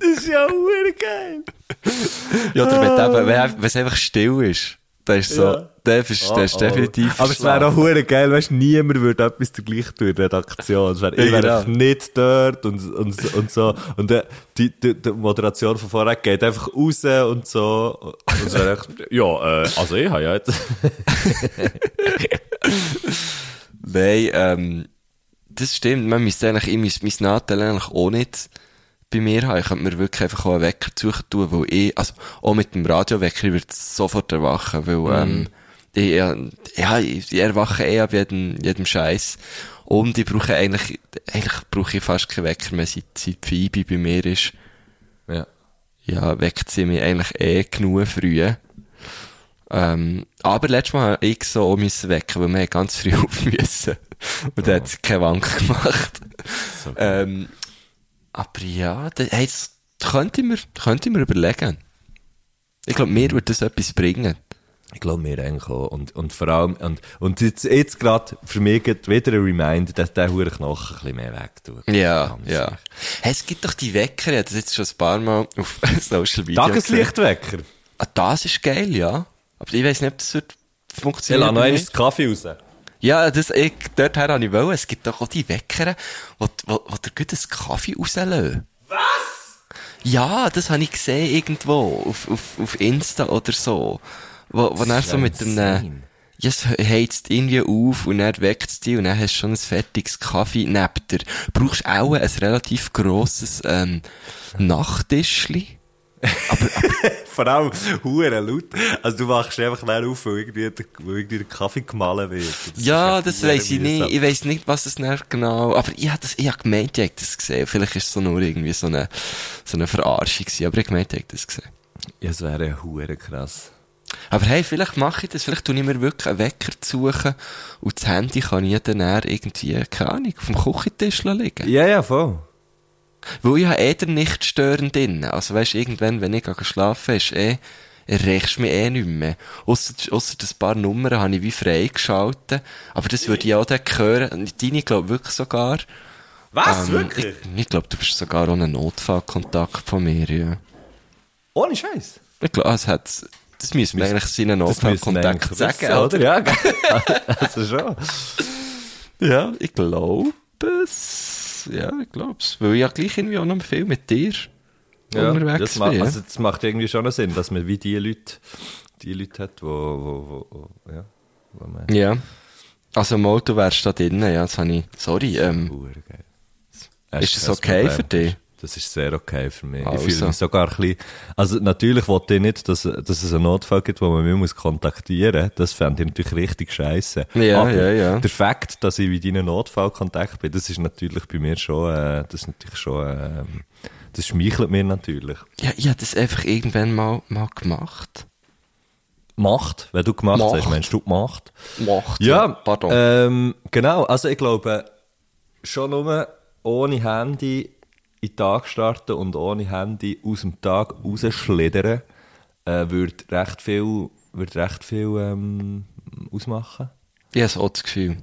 Das ist ja geil. Ja, oder wenn, eben- wenn, es einfach still ist, dann ist so, Ja. der ist, der ist definitiv Aber es wäre auch hure geil, weißt du, niemand würde etwas dergleichen tun in der Redaktion. Es wäre, ich wäre Ja. einfach nicht dort und, und, und so. Und äh, die, die, die Moderation von vorher geht einfach raus und so. Und es wäre echt, ja, äh, also ich habe ja jetzt. Nein, ähm, das stimmt. Man müsste eigentlich, ich müsste mein Nadel eigentlich auch nicht bei mir haben. Ich könnte mir wirklich einfach auch einen Wecker suchen tun, weil ich, also, auch mit dem Radiowecker, ich würde sofort erwachen, weil, ähm, ich, ja, ich ich erwache eh ab jedem, jedem Scheiß. Und ich brauche eigentlich, eigentlich brauche ich fast keinen Wecker mehr, seit, seit Phoebe bei mir ist. Ja. Ja, weckt sie mich eigentlich eh genug früh. Ähm, aber letztes Mal habe ich so auch müssen wecken, weil wir ganz früh auf müssen. Und dann hat sie keine Wank gemacht. ähm, aber ja, da, hey, das könnte ich mir, könnte ich mir überlegen. Ich glaube, mir würde das etwas bringen. Ich glaube mir eigentlich auch. Und, und vor allem, und, und jetzt, jetzt gerade für mich wieder ein Reminder, dass der hure Knochen ein bisschen mehr weg tut. Ja, ja. Hey, es gibt doch die Wecker, ich habe das jetzt schon ein paar Mal auf Social Media. Tageslichtwecker. Ah, das ist geil, ja. Aber ich weiss nicht, ob das wird Ich funktionieren. lasse noch den Kaffee raus. Ja, das, ich, dorthin habe ich wollen. Es gibt doch auch die Wecker, wo, wo, wo der gut einen Kaffee rauslösen. Was? Ja, das habe ich gesehen irgendwo, auf, auf, auf Insta oder so. Wo, wo er so mit einem, ja, es heizt irgendwie auf und dann weckt es dich und dann hast du schon ein fertiges Kaffee neben dir. Brauchst auch ein relativ grosses, ähm, Nachttischli. Vor allem, hure laut. Also, du wachst einfach dann auf, weil irgendwie, der, weil irgendwie der Kaffee gemahlen wird. Das Ja, das weiss ich nicht. Ich weiss nicht, was es dann genau, aber ich hab das, ich hab gemeint, ich hab das gesehen. Vielleicht ist es so nur irgendwie so eine, so eine Verarschung gewesen, aber ich gemeint, ich hab das gesehen. Ja, es wäre hure krass. Aber hey, vielleicht mache ich das, vielleicht tue ich mir wirklich einen Wecker zu suchen und das Handy kann ich dann irgendwie, keine Ahnung, auf dem Küchentisch liegen. Ja, ja, voll. Weil ich habe eh den nicht störend drin. Also weisst, irgendwann, wenn ich schlafen, ist eh, erreichst du mich eh nicht mehr. Ausser, ausser das paar Nummern habe ich wie freigeschaltet. Aber das würde ich auch dann hören. Und Deine, glaube wirklich sogar. Was? Ähm, wirklich? Ich, ich glaube, du bist sogar ein Notfallkontakt von mir, ja. Ohne Scheiß. Ich glaube, es hat, das müssen wir eigentlich seinen Notfallkontakt sagen, wissen, oder? Ja, also schon. Ja, ich glaube es. Ja, ich glaube es. Weil ich ja gleich irgendwie auch noch viel mit dir Ja, unterwegs das, bin. also, das macht irgendwie schon Sinn, dass man wie die Leute, die Leute hat, wo, wo, wo, wo ja, wo man... Ja. Also im Auto wärst du da drinnen, ja, das habe ich, sorry, ähm. Ist das okay für dich? Das ist sehr okay für mich. Also. Ich fühle mich sogar ein bisschen, also natürlich wollte ich nicht, dass, dass es einen Notfall gibt, wo man mich muss kontaktieren muss. Das fände ich natürlich richtig scheiße. Ja, Aber ja, ja. der Fakt, dass ich wie deinen Notfallkontakt bin, das ist natürlich bei mir schon, äh, das ist natürlich schon, ähm, das schmeichelt mir natürlich. ja, ich habe das einfach irgendwann mal, mal gemacht. Macht, wenn du gemacht Macht. hast, meinst du gemacht? Macht. Ja, Pardon. Ähm, genau. Also ich glaube, schon nur ohne Handy in den Tag starten und ohne Handy aus dem Tag rausschlittern, äh, würde recht viel, würde recht viel ähm, ausmachen. ich habe so das Gefühl.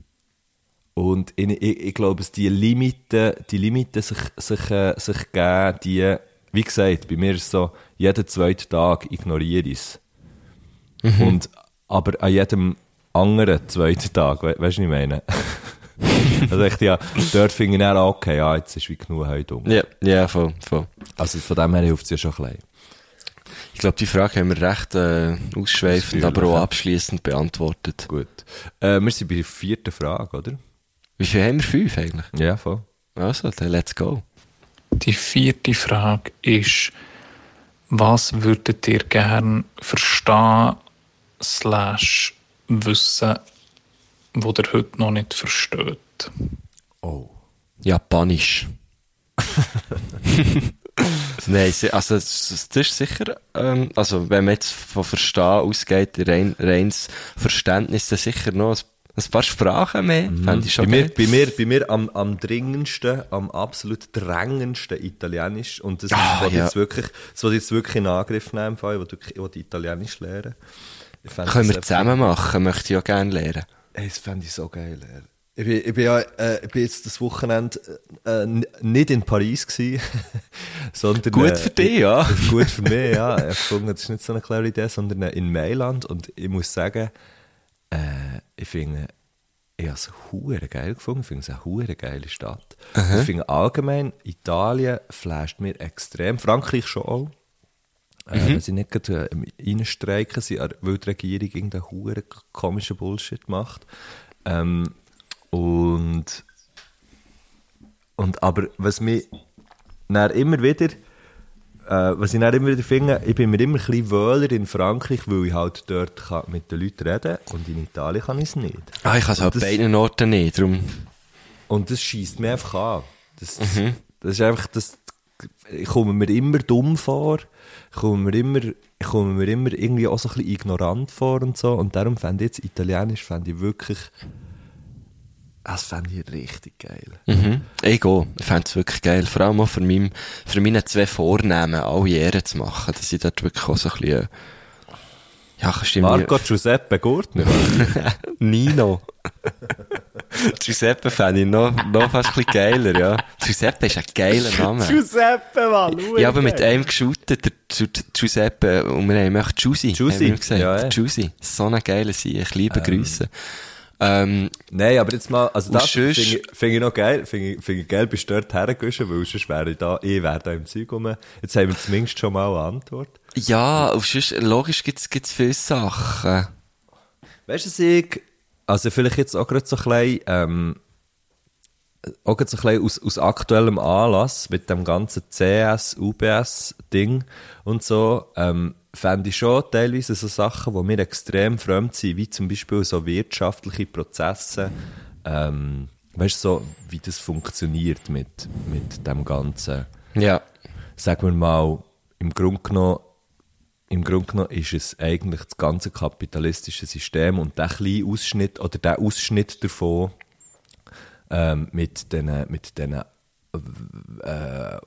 Und ich, ich, ich glaube, dass die Limiten, die Limiten sich, sich, äh, sich geben, die, wie gesagt, bei mir ist es so, jeden zweiten Tag ignoriere ich es. Und, aber an jedem anderen zweiten Tag, we weißt du, was ich meine? also echt, ja, dort finde ich dann auch, okay, ja, jetzt ist wie genug heute um. Ja, ja, voll, voll. Also von dem her hilft es ja schon ein bisschen. Ich glaube, die Frage haben wir recht äh, ausschweifend, aber auch abschließend beantwortet. Gut. Äh, wir sind bei der vierten Frage, oder? Wie viel haben wir? Fünf eigentlich? Ja, voll. Also, dann let's go. Die vierte Frage ist, was würdet ihr gern verstehen slash wissen wo ihr heute noch nicht versteht? Oh. Japanisch. Nein, also das, ist sicher, ähm, also wenn man jetzt von Verstehen ausgeht, rein, reines Verständnis, dann sicher noch ein, ein paar Sprachen mehr, fände ich schon Bei mir, bei mir, bei mir am, am dringendsten, am absolut drängendsten Italienisch. Und das Ah, ist, was ja. jetzt wirklich, das will ich jetzt wirklich in Angriff nehmen, du ich will Italienisch lernen. Können wir zusammen machen, möchte ich auch gerne lernen. Ey, das fände ich so geil. Ich bin, ich bin ja, äh, ich bin jetzt das Wochenende äh, n- nicht in Paris gewesen, sondern... Gut äh, für dich, ja. Gut für mich, ja. Ich gefunden, das ist nicht so eine clevere Idee, sondern äh, in Mailand. Und ich muss sagen, äh, ich finde, ich habe es hure geil gefunden. Ich finde es eine hure geile Stadt. Und Ich finde allgemein, Italien flasht mir extrem. Frankreich schon auch. Äh, Wenn sie nicht gerade äh, reinstreiken, sie, weil die Regierung irgendeinen hure komischen Bullshit macht. Ähm, und, und aber was mich dann immer wieder, äh, was ich dann immer wieder finde, ich bin mir immer ein bisschen wohler in Frankreich, weil ich halt dort kann mit den Leuten reden und in Italien kann ich es nicht. Ah, ich kann es Das- beiden Orten nicht, darum, Und das schießt mir einfach an. Das, das, Mhm. das ist einfach, das, ich komme mir immer dumm vor, ich komme mir immer, ich komme mir immer irgendwie auch so ein bisschen ignorant vor und so. Und darum fände ich jetzt Italienisch fände ich wirklich, das fände ich richtig geil. mhm. ich. Ich fände es wirklich geil, vor allem auch für, meinem, für meine zwei Vornamen alle Ehren zu machen, dass ich dort wirklich auch so ein bisschen, ja, Marco Giuseppe Gurtner. Nino. Giuseppe fände ich noch, noch fast ein bisschen geiler, ja. Giuseppe ist ein geiler Name. Giuseppe, Mann. Ja, aber mit einem geschootet, der Gi- Giuseppe, und wir haben auch Giussi. Giussi, haben gesagt. ja, ja. Giussi. So ein geiler Sein. Ich liebe Grüße. Ähm, Nein, aber jetzt mal, also Und das finde ich, find ich noch geil, finde ich, find ich geil, bist du dort hergegangen, weil sonst wäre ich da, ich wäre da im Zeug rum. Jetzt haben wir zumindest schon mal eine Antwort. ja, auf sonst, logisch gibt's, gibt's viele Sachen. Weißt du, ich, also vielleicht jetzt auch gerade so ein bisschen, ähm, auch gerade so ein bisschen aus, aus aktuellem Anlass mit dem ganzen CS, UBS-Ding und so, ähm, fände ich schon teilweise so Sachen, die mir extrem fremd sind, wie zum Beispiel so wirtschaftliche Prozesse, ähm, weißt du, so, wie das funktioniert mit, mit dem ganzen, Ja. sagen wir mal, im Grunde genommen, im Grunde genommen ist es eigentlich das ganze kapitalistische System und der kleine Ausschnitt oder der Ausschnitt davon ähm, mit den mit den äh,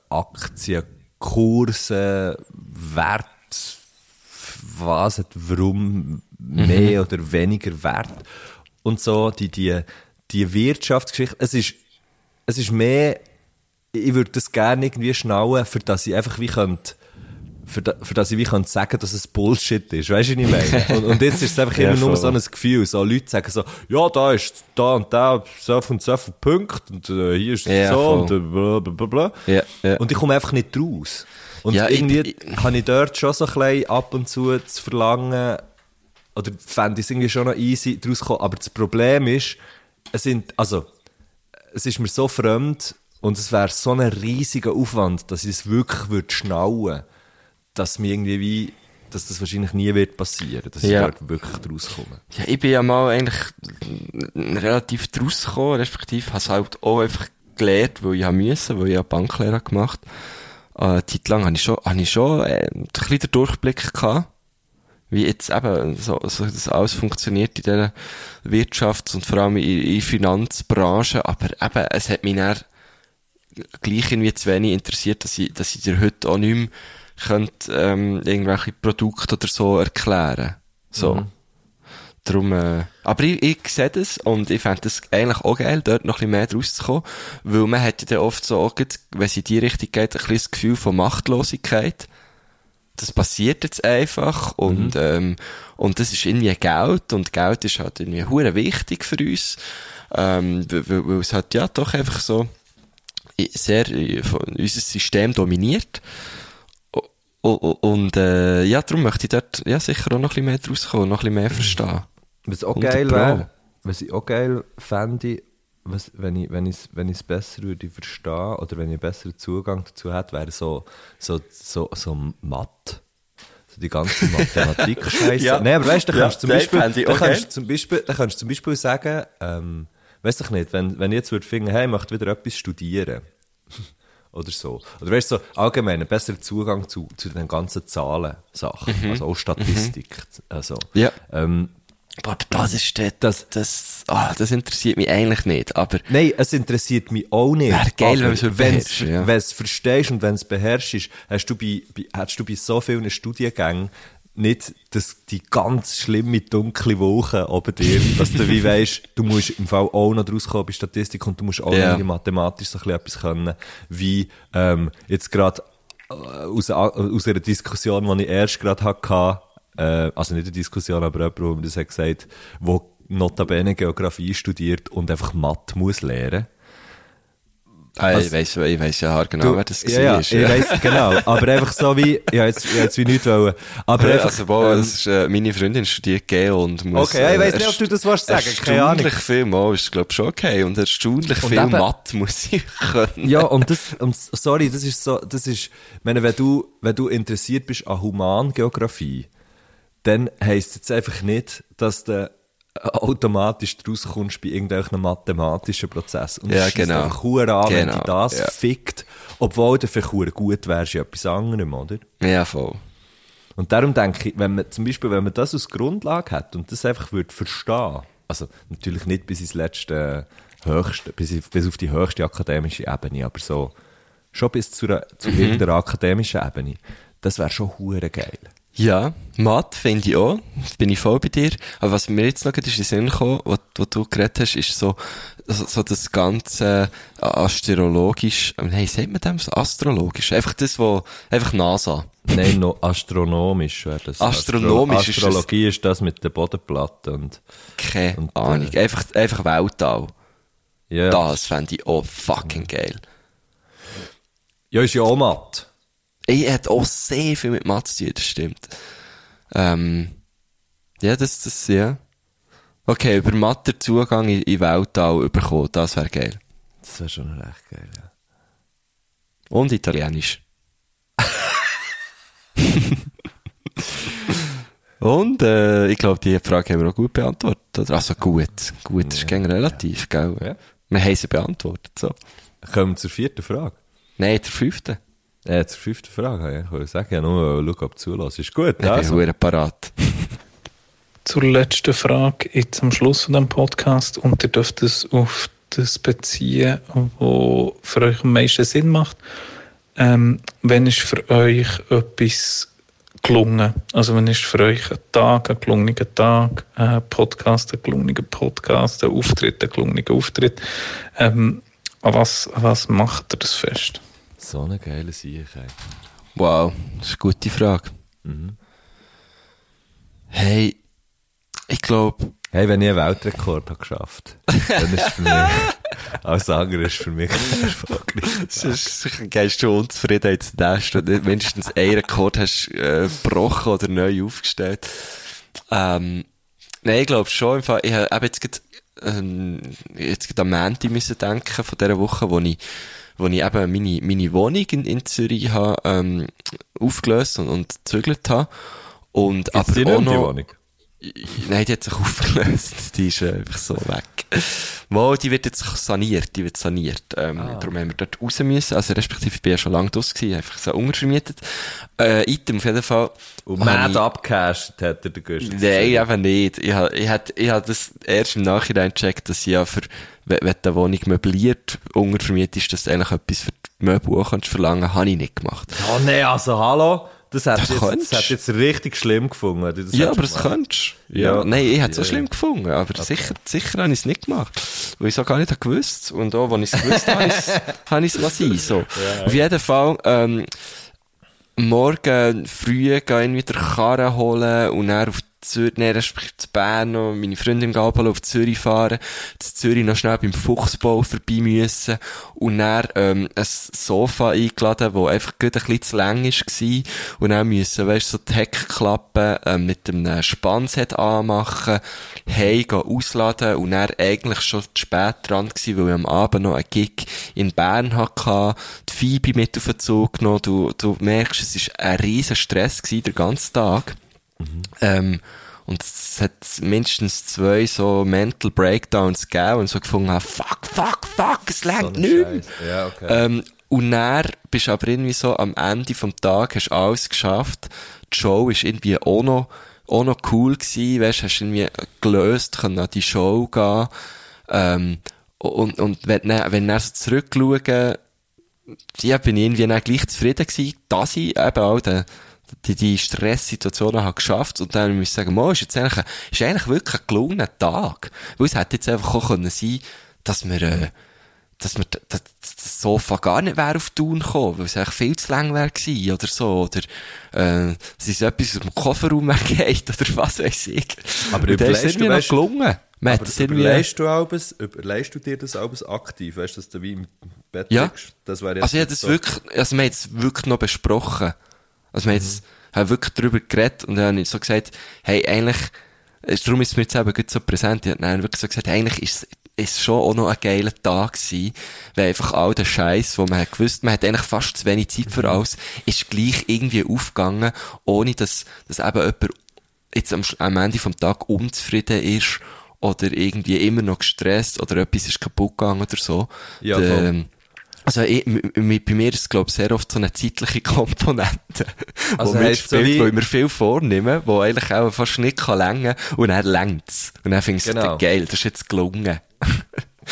Aktienkursen, Wert, was hat warum mehr oder weniger Wert und so die die die Wirtschaftsgeschichte. Es ist es ist mehr ich würde das gerne irgendwie schnallen, für dass ich einfach wie könnte, für, da, für dass ich wie sagen, dass es Bullshit ist. Weißt du, was ich meine? Und, und jetzt ist es einfach Ja, immer nur so ein Gefühl. So Leute sagen so, ja, da ist da und da so und so viel Punkte und äh, hier ist es Ja, so voll. und äh, bla, bla, bla. Ja, ja. Und ich komme einfach nicht raus. Und Ja, ich- irgendwie ich- kann ich dort schon so ein bisschen ab und zu zu verlangen, oder fände ich es irgendwie schon noch easy, daraus kommen. Aber das Problem ist, es sind, also, es ist mir so fremd und es wäre so ein riesiger Aufwand, dass ich es wirklich würde schnallen, dass mir irgendwie wie, dass das wahrscheinlich nie wird passieren, dass Ja. ich dort wirklich draus komme. Ja, ich bin ja mal eigentlich relativ draus gekommen, respektive habe es halt auch einfach gelernt, weil ich haben müssen, weil ich ja Banklehrer gemacht habe. Eine Zeit lang habe ich schon, habe ich schon äh, ein bisschen den Durchblick gehabt, wie jetzt eben so, so das alles funktioniert in dieser Wirtschafts- und vor allem in, in Finanzbranche, aber eben, es hat mich dann gleich irgendwie zu wenig interessiert, dass ich, dass ich dir heute auch nicht mehr könnte, ähm, irgendwelche Produkte oder so erklären. So. Darum, äh, aber ich, ich sehe das und ich fände das eigentlich auch geil, dort noch ein bisschen mehr draus zu kommen, weil man hat ja dann oft so, auch wenn es in die Richtung geht, ein bisschen das Gefühl von Machtlosigkeit. Das passiert jetzt einfach und, ähm, und das ist irgendwie Geld und Geld ist halt irgendwie hure wichtig für uns, ähm, weil, weil es halt ja doch einfach so sehr äh, von unser System dominiert. Und äh, ja, darum möchte ich dort ja, sicher auch noch ein bisschen mehr draus kommen, noch ein bisschen mehr verstehen. Was auch 100 geil wäre, was ich auch geil fände, was, wenn ich wenn ich wenn ich es besser würde verstehen oder wenn ich einen besseren Zugang dazu hätte, wäre so so so so Mathe. die ganze Mathematik-Scheiße. Ja. Nein, aber weißt du, da Ja, kannst du zum Beispiel, ich kannst geil. zum Beispiel, da kannst du zum Beispiel sagen, ähm, weißt du nicht, wenn, wenn ich jetzt würde finden, hey, ich möchte wieder etwas studieren. Oder so. Oder weißt du, so allgemein einen besseren Zugang zu, zu den ganzen Zahlen-Sachen. Also auch Statistik. Also, Mhm. Ja. ähm, Boah, aber das ist das, das, das, ah, das interessiert mich eigentlich nicht, aber Nein, es interessiert mich auch nicht. Wäre geil, wenn wenn's- beherrschst, ja. Wenn es verstehst und wenn es beherrschst, hast du bei, bei, hast du bei so vielen Studiengängen nicht das, die ganz schlimme dunkle Wolke oben dir, dass du wie weisst, du musst im Fall auch noch draus kommen bei Statistik und du musst auch Ja. noch mathematisch so ein bisschen etwas können, wie ähm, jetzt gerade äh, aus, aus einer Diskussion, die ich erst gerade hatte, äh, also nicht eine Diskussion, aber jemand, der mir das hat gesagt, wo notabene Geografie studiert und einfach Mathe muss lernen. Ah, ich Also- weiss, ich weiss ja genau, wer das ja, ja, war. ich weiss, genau. Aber einfach so wie, ja, jetzt, ich jetzt wie nicht wollen. Aber Ja, einfach, also, boah, ähm, das ist, äh, meine Freundin studiert Geo und muss... Okay, ja, ich weiss äh, nicht, ob du das willst sagen, keine Ahnung. Erstaunlich viel, mal ist, glaub schon okay. Und erstaunlich Und viel eben- Mathe muss ich können. ja, und das, und sorry, das ist so, das ist, ich meine, wenn du, wenn du interessiert bist an Humangeografie, dann heisst es jetzt einfach nicht, dass du automatisch draus kommst bei irgendwelchen mathematischen Prozessen. Und Ja, genau. einfach an, wenn Genau, dich das ja. fickt, obwohl du vielleicht gut wärst in etwas anderem, oder? Ja, voll. Und darum denke ich, wenn man zum Beispiel, wenn man das als Grundlage hat und das einfach würde verstehen, also natürlich nicht bis ins letzte höchste, bis, auf- bis auf die höchste akademische Ebene, aber so schon bis zu, einer, zu Mhm. akademischen Ebene, das wäre schon hure geil. Ja, Mathe finde ich auch. Bin ich voll bei dir. Aber was mir jetzt noch gerade in den Sinn gekommen, was, was du geredet hast, ist so, so, so das ganze äh, astrologisch, äh, nein, sagt man dem so? Astrologisch? Einfach das, wo, einfach NASA. Nein, noch astronomisch wäre das. Astronomisch ist das- Astrologie ist das mit der Bodenplatte und Keine Und, äh, Ahnung. Einfach, einfach Weltall. ja. Das fände ich auch fucking geil. Ja, ist ja auch matt. Ich hat auch sehr viel mit Mathe zu tun, das stimmt. Ähm, ja, das, das, ja. Okay, über Mathe Zugang in, in Weltall bekommen, das wäre geil. Das wäre schon recht geil, ja. Und Italienisch. Und äh, ich glaube, die Frage haben wir auch gut beantwortet. Also gut. Gut ist gegen relativ, gell? Ja. Wir haben sie beantwortet. So. Kommen wir zur vierten Frage. Nein, der fünfte. Äh, zur fünften Frage, ja. Ich sagen, ja, nur schauen, ob du zulässt. Ist gut, Ich bin also. parat. zur letzten Frage jetzt am Schluss von dem Podcast und ihr dürft es auf das beziehen, was für euch am meisten Sinn macht. Ähm, wenn ist für euch etwas gelungen? Also wenn ist für euch ein Tag, ein gelungener Tag, ein Podcast, ein gelungener Podcast, ein Auftritt, ein gelungener Auftritt. Ähm, an was, an was macht ihr das fest? So eine geile Sicherheit. Wow, das ist eine gute Frage. Hey, ich glaube, Hey, wenn ich einen Weltrekord habe geschafft dann ist für mich, alles andere ist für mich ein erfolgreich. sonst gehst du unzufrieden ins Nest, wenn du mindestens einen Rekord hast äh, gebrochen oder neu aufgestellt. Ähm, nein, ich glaube schon. Im Fall, ich habe jetzt gerade, ähm, jetzt gerade am Montag müssen denken von dieser Woche, wo ich, wo ich eben meine, meine Wohnung in, in Zürich habe, ähm, aufgelöst und, und gezügelt habe. Und Gibt's die aber nicht auch um die noch, Wohnung? Nein, die hat sich aufgelöst. Die ist äh, einfach so weg. Mal, die wird jetzt saniert. Die wird saniert. Ähm, Ah. Darum haben wir dort raus müssen. Also, respektive, ich bin ja schon lange draus gewesen. Einfach so untervermietet. Äh, Item auf jeden Fall. Und mad ich- abgecasht hat er den Güst. Nein, eben nicht. Ich habe, ich hab, ich hab das erst im Nachhinein gecheckt, dass ich ja für, wenn, wenn die Wohnung möbliert untervermietet ist, dass du eigentlich etwas für die Möbel auch kannst verlangen, habe ich nicht gemacht. Oh nee, also hallo? Das hat, Das jetzt, das jetzt richtig schlimm gefunden. du ja, aber das könntest du. Ja. Ja. Nein, ich hätte es so Ja. schlimm gefunden, aber sicher, sicher habe ich es nicht gemacht. Weil ich es auch gar nicht habe gewusst. Und auch, wenn ich es gewusst habe, habe ich es- ich lassen. So. Auf jeden Fall, ähm, morgen früh gehen wir den Karren holen und dann auf Zürich, nee, respektive zu Bern noch, meine Freundin Gabalo auf Zürich fahren, zu Zürich noch schnell beim Fuchsbau vorbei müssen und dann, ähm, ein Sofa eingeladen, wo einfach gut ein bisschen zu lang war und dann müssen, weißt so die Heckklappe, ähm, mit einem Spannset anmachen, hey, gehen ausladen und dann eigentlich schon zu spät dran gewesen, weil ich am Abend noch einen Gig in Bern hatte, die Phoebe mit auf den Zug genommen, du, du merkst, es war ein riesen Stress gewesen, den ganzen Tag. Ähm, und es hat mindestens zwei so Mental Breakdowns gegeben und so gefunden, habe, fuck, fuck, fuck, es So längt ein nicht. Ja, okay. Ähm, und dann bist du aber irgendwie so am Ende vom Tag, hast alles geschafft. Die Show ist irgendwie auch noch, auch noch cool gewesen, weißt, hast irgendwie gelöst, können an die Show gehen. Ähm, und, und wenn, dann- wenn dann so zurückschauen, ja, bin ich irgendwie dann gleich zufrieden gewesen, dass ich eben auch den, die, die Stresssituationen habe geschafft und dann muss ich sagen, mo, ist jetzt eigentlich, ein- ist eigentlich wirklich ein gelungener Tag. Weil es hätte jetzt einfach auch können sein, dass wir, äh, dass wir d- d- das Sofa gar nicht wäre auf Tun gekommen, weil es eigentlich viel zu lang wäre gewesen, oder so, oder, äh, es ist etwas aus dem Kofferraum weggeht, oder was weiß ich. Aber Und dann ist irgendwie noch gelungen. Man Aber überlegst du, alles, überlegst du dir das alles aktiv? Weißt du, dass du wie im Bett Ja. liegst? Das wäre jetzt Also, nicht das wirklich, also, wir haben es wirklich noch besprochen. Also, wir haben es, haben wirklich darüber geredet und dann habe ich so gesagt, hey, eigentlich, darum ist es mir jetzt eben gut so präsent. Ich habe dann wirklich so gesagt, eigentlich ist es, ist schon auch noch ein geiler Tag gewesen, weil einfach all der Scheiß, wo man hat gewusst, man hat eigentlich fast zu wenig Zeit für alles, ist gleich irgendwie aufgegangen, ohne dass, dass eben jemand jetzt am, am Ende vom Tag unzufrieden ist oder irgendwie immer noch gestresst oder etwas ist kaputt gegangen oder so. Ja, Der-. Also ich, bei mir ist es, glaube ich, sehr oft so eine zeitliche Komponente, Also wo heisst so mitspielt, wie- wo ich mir viel vornehme, wo eigentlich auch fast nicht kann längen und dann längt's. Und dann findest du Genau. geil, das ist jetzt gelungen.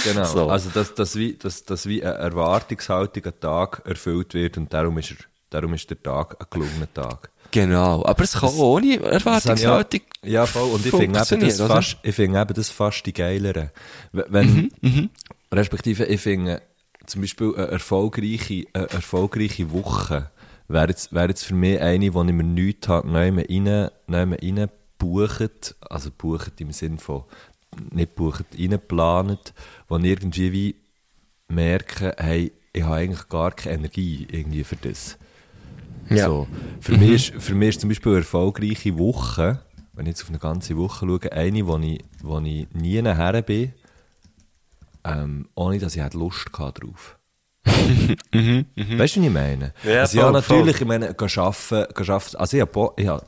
Genau. So. Also, dass, dass, wie, dass, dass wie eine Erwartungshaltung an Tag erfüllt wird und darum ist, er, darum ist der Tag ein gelungener Tag. Genau. Aber es kann ohne Das ich Erwartungshaltung ja, ja, voll. Und ich finde eben, das fast, ich finde eben das fast die geileren. W- Wenn, Mhm, respektive, ich finde, zum Beispiel eine erfolgreiche, eine erfolgreiche Woche wäre jetzt, wäre jetzt für mich eine, wo ich mir nichts habe, neu rein, rein bucht, also bucht im Sinn von, nicht bucht, reinplanet, wo ich irgendwie wie merke, hey, ich habe eigentlich gar keine Energie irgendwie für das. Ja. So. Für, mich ist, für mich ist zum Beispiel eine erfolgreiche Woche, wenn ich jetzt auf eine ganze Woche schaue, eine, wo ich, wo ich nie nachher bin, ähm, ohne dass ich hätte Lust hatte drauf. Weißt du, was ich meine? Ja, also, ja, voll, natürlich, ich meine, gehen arbeiten, gehen arbeiten, also ich habe, ich habe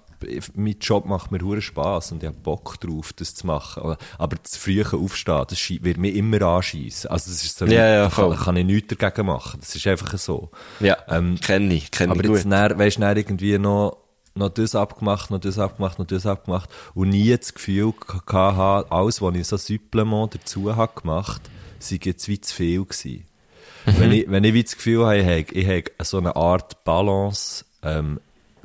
mein Job macht mir hure Spass und ich habe Bock drauf, das zu machen. Aber das frühe Aufstehen, das wird mir immer anschiessen. Also das ist so, Ja, ja, da kann, voll. kann ich nichts dagegen machen. Das ist einfach so. Ja, Ähm, kenne ich, kenne ich aber jetzt, dann, weißt du, irgendwie noch, noch das abgemacht, noch das abgemacht, noch das abgemacht und nie das Gefühl gehabt alles, was ich so Supplement dazu habe gemacht, sei jetzt wie zu viel gewesen. Wenn ich, wenn ich wie das Gefühl habe, ich habe, so eine Art Balance, ähm,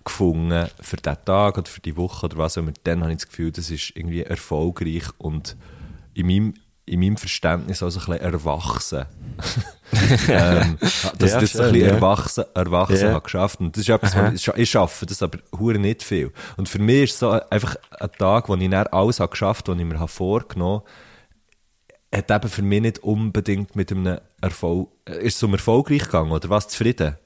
gefunden für diesen Tag oder für die Woche oder was auch immer, dann habe ich das Gefühl, das ist irgendwie erfolgreich und in meinem, in meinem Verständnis auch so ein bisschen erwachsen. ähm, dass Ja, das so ein schön, bisschen ja. erwachsen, erwachsen Ja. habe geschafft. Und das ist etwas, was ich, ich schaffe das aber hure nicht viel. Und für mich ist so einfach ein Tag, wo ich dann alles habe geschafft habe, was ich mir habe vorgenommen habe, hat eben für mich nicht unbedingt mit einem Erfolg, äh, ist es um erfolgreich gegangen, oder was? Zufrieden?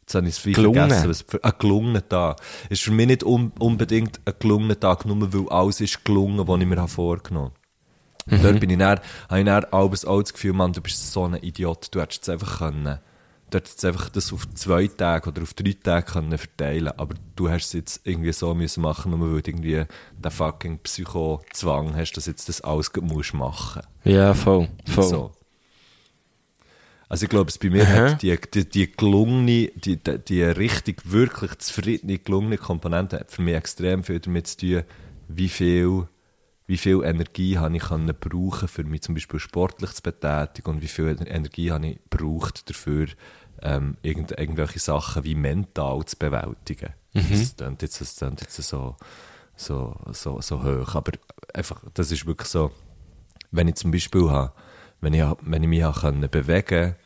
Jetzt habe ich es Gelungen. vergessen. Was für, ein gelungener Tag. Ist für mich nicht un, unbedingt ein gelungener Tag, nur weil alles ist gelungen, was ich mir habe vorgenommen habe. Und dort bin ich dann, habe ich dann auch das Gefühl, Mann, du bist so ein Idiot, du hättest es einfach können. Du hättest jetzt einfach das auf zwei Tage oder auf drei Tage können verteilen aber du hast es jetzt irgendwie so müssen machen, nur weil du irgendwie den fucking Psycho-Zwang hast, dass jetzt das alles musst machen Ja, voll, voll. so. Also ich glaube, es bei mir Aha. hat die, die, die gelungene, die, die, die richtig, wirklich zufriedene, gelungene Komponente hat für mich extrem viel damit zu tun, wie viel, wie viel Energie habe ich können brauchen, für mich zum Beispiel sportlich zu betätigen und wie viel Energie habe ich braucht dafür, ähm, irgend, irgendwelche Sachen wie mental zu bewältigen. Das klingt jetzt, das klingt jetzt so, so, so, so hoch, aber einfach, das ist wirklich so, wenn ich zum Beispiel habe, wenn ich, wenn ich mich habe bewegen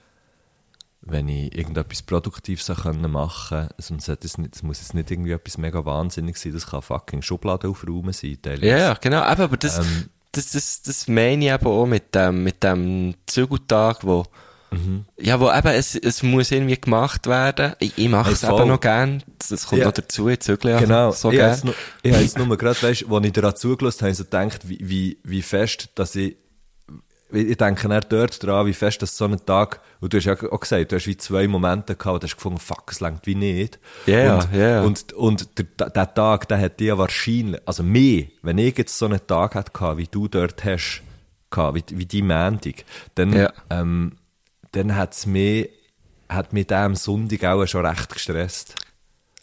wenn ich irgendetwas Produktives machen sollte es nicht, es muss jetzt nicht irgendwie etwas mega wahnsinnig sein, das kann fucking Schublade aufräumen sein, teilweise. Ja, genau. Eben, aber das, Ähm. das, das, das meine ich eben auch mit dem, mit dem Zügeltag, wo, ja, wo eben, es, es muss irgendwie gemacht werden. Ich, ich mache Hey, es voll. eben noch gern. Das kommt Ja. noch dazu, ich zügle ja Genau, so ich habe jetzt, nur- ich habe jetzt nur gerade, weißt, als ich daran zugelassen habe, so gedacht, wie, wie, wie fest, dass ich, ich denke dann dort dran, wie fest das so ein Tag, und du hast ja auch gesagt, du hast wie zwei Momente gehabt, du hast gefunden, fuck, es längt wie nicht. Ja, ja, und, ja, ja. Und, und der, der Tag, der hat dir wahrscheinlich, also mehr, wenn ich jetzt so einen Tag hätte gehabt, wie du dort hast, gehabt, wie, wie die Montag, dann, Ja. ähm, dann hat es mich, hat mich der am Sonntag auch schon recht gestresst.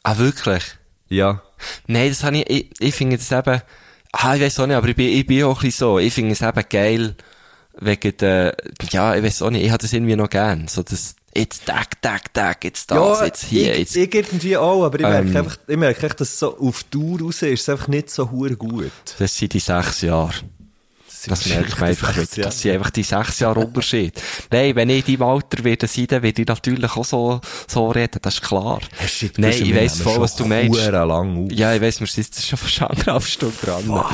Ah, wirklich? Ja. Nein, das habe ich, ich, ich finde das eben, ah, ich weiß auch nicht, aber ich bin, ich bin auch ein bisschen so, ich finde es eben geil, wegen der, ja, ich weiß auch nicht, ich habe das irgendwie noch gern, so das, jetzt tag, tag, tag, jetzt das, jetzt hier, ich, jetzt, ich irgendwie auch, aber ich merke Ähm. einfach, ich merke echt, dass so auf Tour raus ist es einfach nicht so hure gut. das sind die sechs Jahre. Das merkt man einfach nicht. nicht. Das sind einfach die sechs Jahre Unterschied. Nein, wenn ich in deinem Alter werde sein, dann werde ich natürlich auch so, so reden, das ist klar. Shit, Nein, ich weiss voll, was du meinst. Ja, ich weiss, wir sitzen schon fast anderthalb Stunden dran.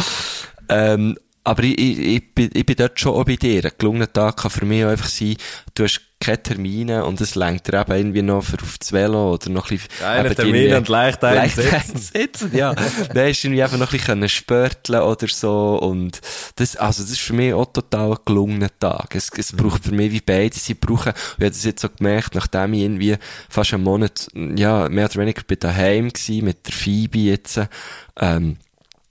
Ähm, aber ich, ich, ich, bin, ich bin dort schon auch bei dir. Ein gelungener Tag kann für mich auch einfach sein, du hast keine Termine und es lenkt dir eben irgendwie noch für auf das Velo oder noch ein bisschen... Keine Termine und leicht leicht sitzen. ja. Dann hast du irgendwie einfach noch ein bisschen spörteln oder so und das, also das ist für mich auch total ein gelungener Tag. Es, es Mhm. braucht für mich wie beide, sie brauchen, ich habe das jetzt so gemerkt, nachdem ich irgendwie fast einen Monat, ja, mehr oder weniger bei daheim gsi mit der Phoebe jetzt, ähm,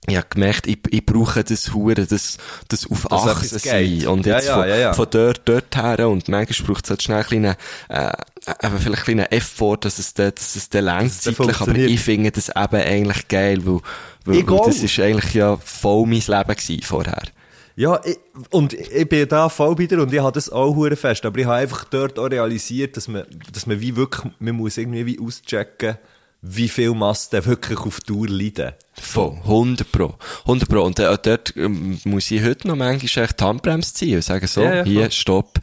ich habe gemerkt, ich, ich brauche das Hure, das, das auf etwas geht. sein. Und jetzt ja, von, ja, ja. von dort, dort her. Und manchmal braucht es halt schnell einen kleinen, äh, eben vielleicht einen kleinen Effort, dass es dann, dass es dann längt Dass es dann zeitlich. Aber ich finde das eben eigentlich geil, weil, weil, weil das ist eigentlich ja voll mein Leben gewesen vorher. Ja, ich, und ich bin da voll wieder und ich habe das auch hure fest, aber ich habe einfach dort auch realisiert, dass man, dass man wie wirklich, man muss irgendwie wie auschecken, wie viel Masse der wirklich auf Tour leiden. Voll. 100 Pro. 100 Pro. Und äh, dort ähm, muss ich heute noch manchmal echt die Handbremse ziehen und sagen so, Ja, ja, hier, stopp.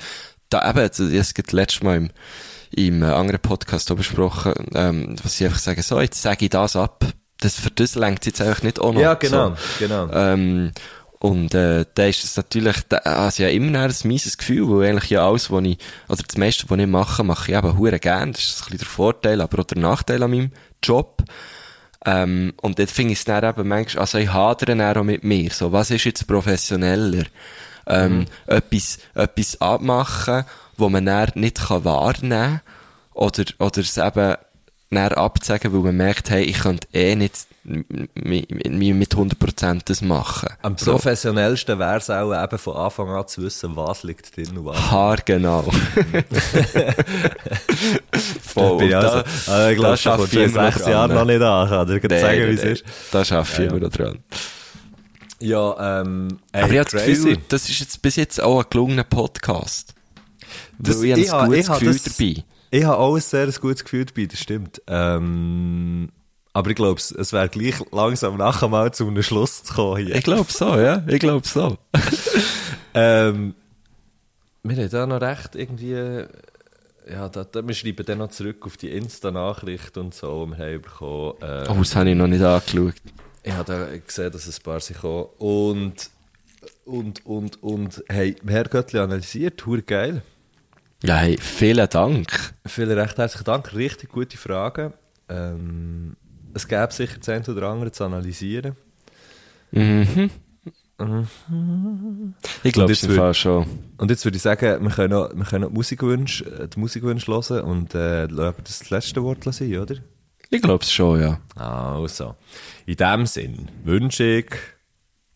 Da eben, also, es gerade letztes Mal im, im äh, anderen Podcast auch besprochen, ähm, was ich einfach sage, so, jetzt sage ich das ab. Das, für das lenkt jetzt einfach nicht auch noch. Ja, genau, So. genau. Ähm, und äh, da ist es natürlich, da, also ja immer ein mieses Gefühl, weil eigentlich ja alles, was ich, oder das meiste, was ich mache, mache ich eben hure gern. Das ist ein bisschen der Vorteil, aber auch der Nachteil an meinem Job. Ähm, und dort finde ich es dann eben manchmal, also ich hadere dann auch mit mir. So, was ist jetzt professioneller? Ähm, etwas, etwas abmachen, wo man dann nicht kann wahrnehmen kann, oder, oder es eben dann abzusagen, weil man merkt, hey, ich könnte eh nicht mit 100% das machen. Am So. professionellsten wäre es auch eben von Anfang an zu wissen, was liegt drin und was. Haar, genau. Voll. Und also, da- also ich glaube, da das schaffe ich schon in sechs Jahren ne? noch nicht an. Kann dir Nee, sagen, wie es ist. Da schaffe ich Ja, immer noch dran. Ja, ähm, ey, Aber ich habe das. Gefühl, das ist jetzt bis jetzt auch ein gelungener Podcast. Das- Weil ich, ich habe ein gutes Gefühl das- dabei. Ich habe auch ein sehr gutes Gefühl dabei, das stimmt. Ähm, aber ich glaube, es wäre gleich langsam nachher mal zu einem Schluss zu kommen hier. Ich glaube so, ja. Ich glaube so. Ähm, wir haben da noch recht irgendwie, ja, da, da, wir schreiben dann noch zurück auf die Insta-Nachricht und so, wir haben bekommen. Äh, Oh, das habe ich noch nicht angeschaut. Ich habe da gesehen, dass ein paar sich kommen. Und, und, und, und, hey, Herr Göttli analysiert, hure geil. Ja, hey, vielen Dank. Vielen recht herzlichen Dank, richtig gute Fragen. Ähm, es gäbe sicher das eine oder andere zu analysieren. Mhm. Ich glaube es Fall schon. Und jetzt würde ich sagen, wir können noch, wir können noch die Musikwünsche, äh, die Musikwünsche hören und äh, das letzte Wort sein, oder? Ich glaube es schon, ja. Also, in dem Sinn wünsche ich,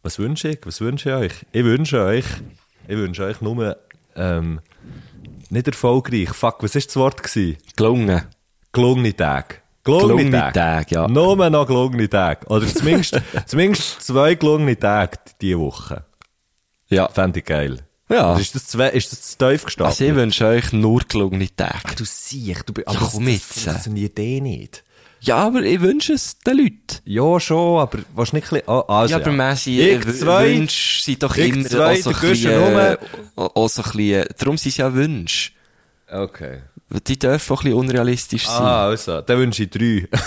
was wünsche ich, was wünsche ich euch? Ich wünsche euch, ich wünsche euch nur, ähm, nicht erfolgreich, fuck, was war das Wort? Gewesen? Gelungen. Gelungene Tage. Gelungene Tage, ja. Nur noch gelungene Tage. Oder zumindest, zumindest zwei gelungene Tage diese Woche. Ja. Fände ich geil. Ja. Oder ist das, zwei, ist das zu tief gestapelt? Also ich wünsche euch nur gelungene Tage. Ach, du siehst, du bist, Ja, aber komm jetzt. das funktioniert eh nicht. Ja, aber ich wünsche es den Leuten. Ja, schon, aber was nicht ein bisschen, ah, also, ja, aber Messi, Ich äh, zwei, Wünsche sind doch ich immer zwei, auch so ein bisschen, rum. äh, auch so ein bisschen, darum sind es ja Wünsche. Okay. Die dürfen auch ein bisschen unrealistisch sein. Ah, also, dann wünsche ich drei.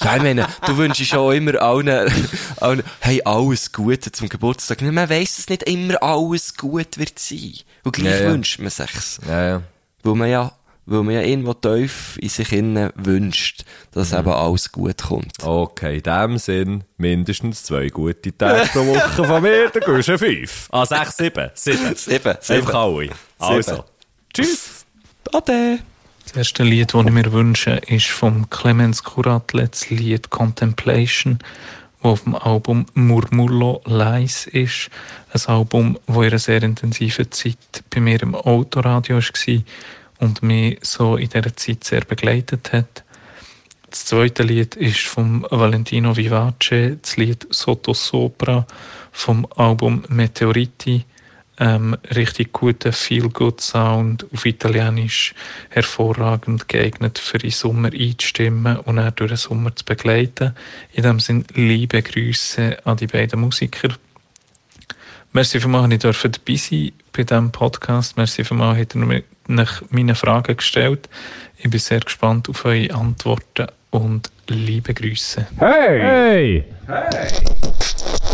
Ja, ich meine, du wünschst auch immer allen, allen hey, alles Gute zum Geburtstag. Man weiss, dass nicht immer alles gut wird sein. Und gleich Ja, ja. wünscht man sich's. ja, ja. Weil man ja, weil man ja irgendwo tief in sich innen wünscht, dass Mhm. eben alles gut kommt. Okay, in dem Sinn, mindestens zwei gute Tage pro Woche von mir, dann gehst du fünf. Ah, sechs, sieben. Sieben. Sieben, sieben. Einfach alle. Also. Tschüss. Ade! Das erste Lied, das ich mir wünsche, ist vom Clemens Kuratlet, das Lied Contemplation, das auf dem Album Murmullo Leis ist. Ein Album, das in einer sehr intensiven Zeit bei mir im Autoradio war und mich so in dieser Zeit sehr begleitet hat. Das zweite Lied ist vom Valentino Vivace, das Lied Sotto Sopra vom Album Meteoriti. Ähm, richtig guter Feel-Good-Sound auf Italienisch, hervorragend geeignet für den Sommer einzustimmen und auch durch den Sommer zu begleiten. In dem Sinne liebe Grüße an die beiden Musiker. Merci vielmals, dass ich dürfen dabei sein bei diesem Podcast. Merci vielmals, habt ihr mir nach meine Fragen gestellt. Ich bin sehr gespannt auf eure Antworten und liebe Grüße. Hey! Du, du,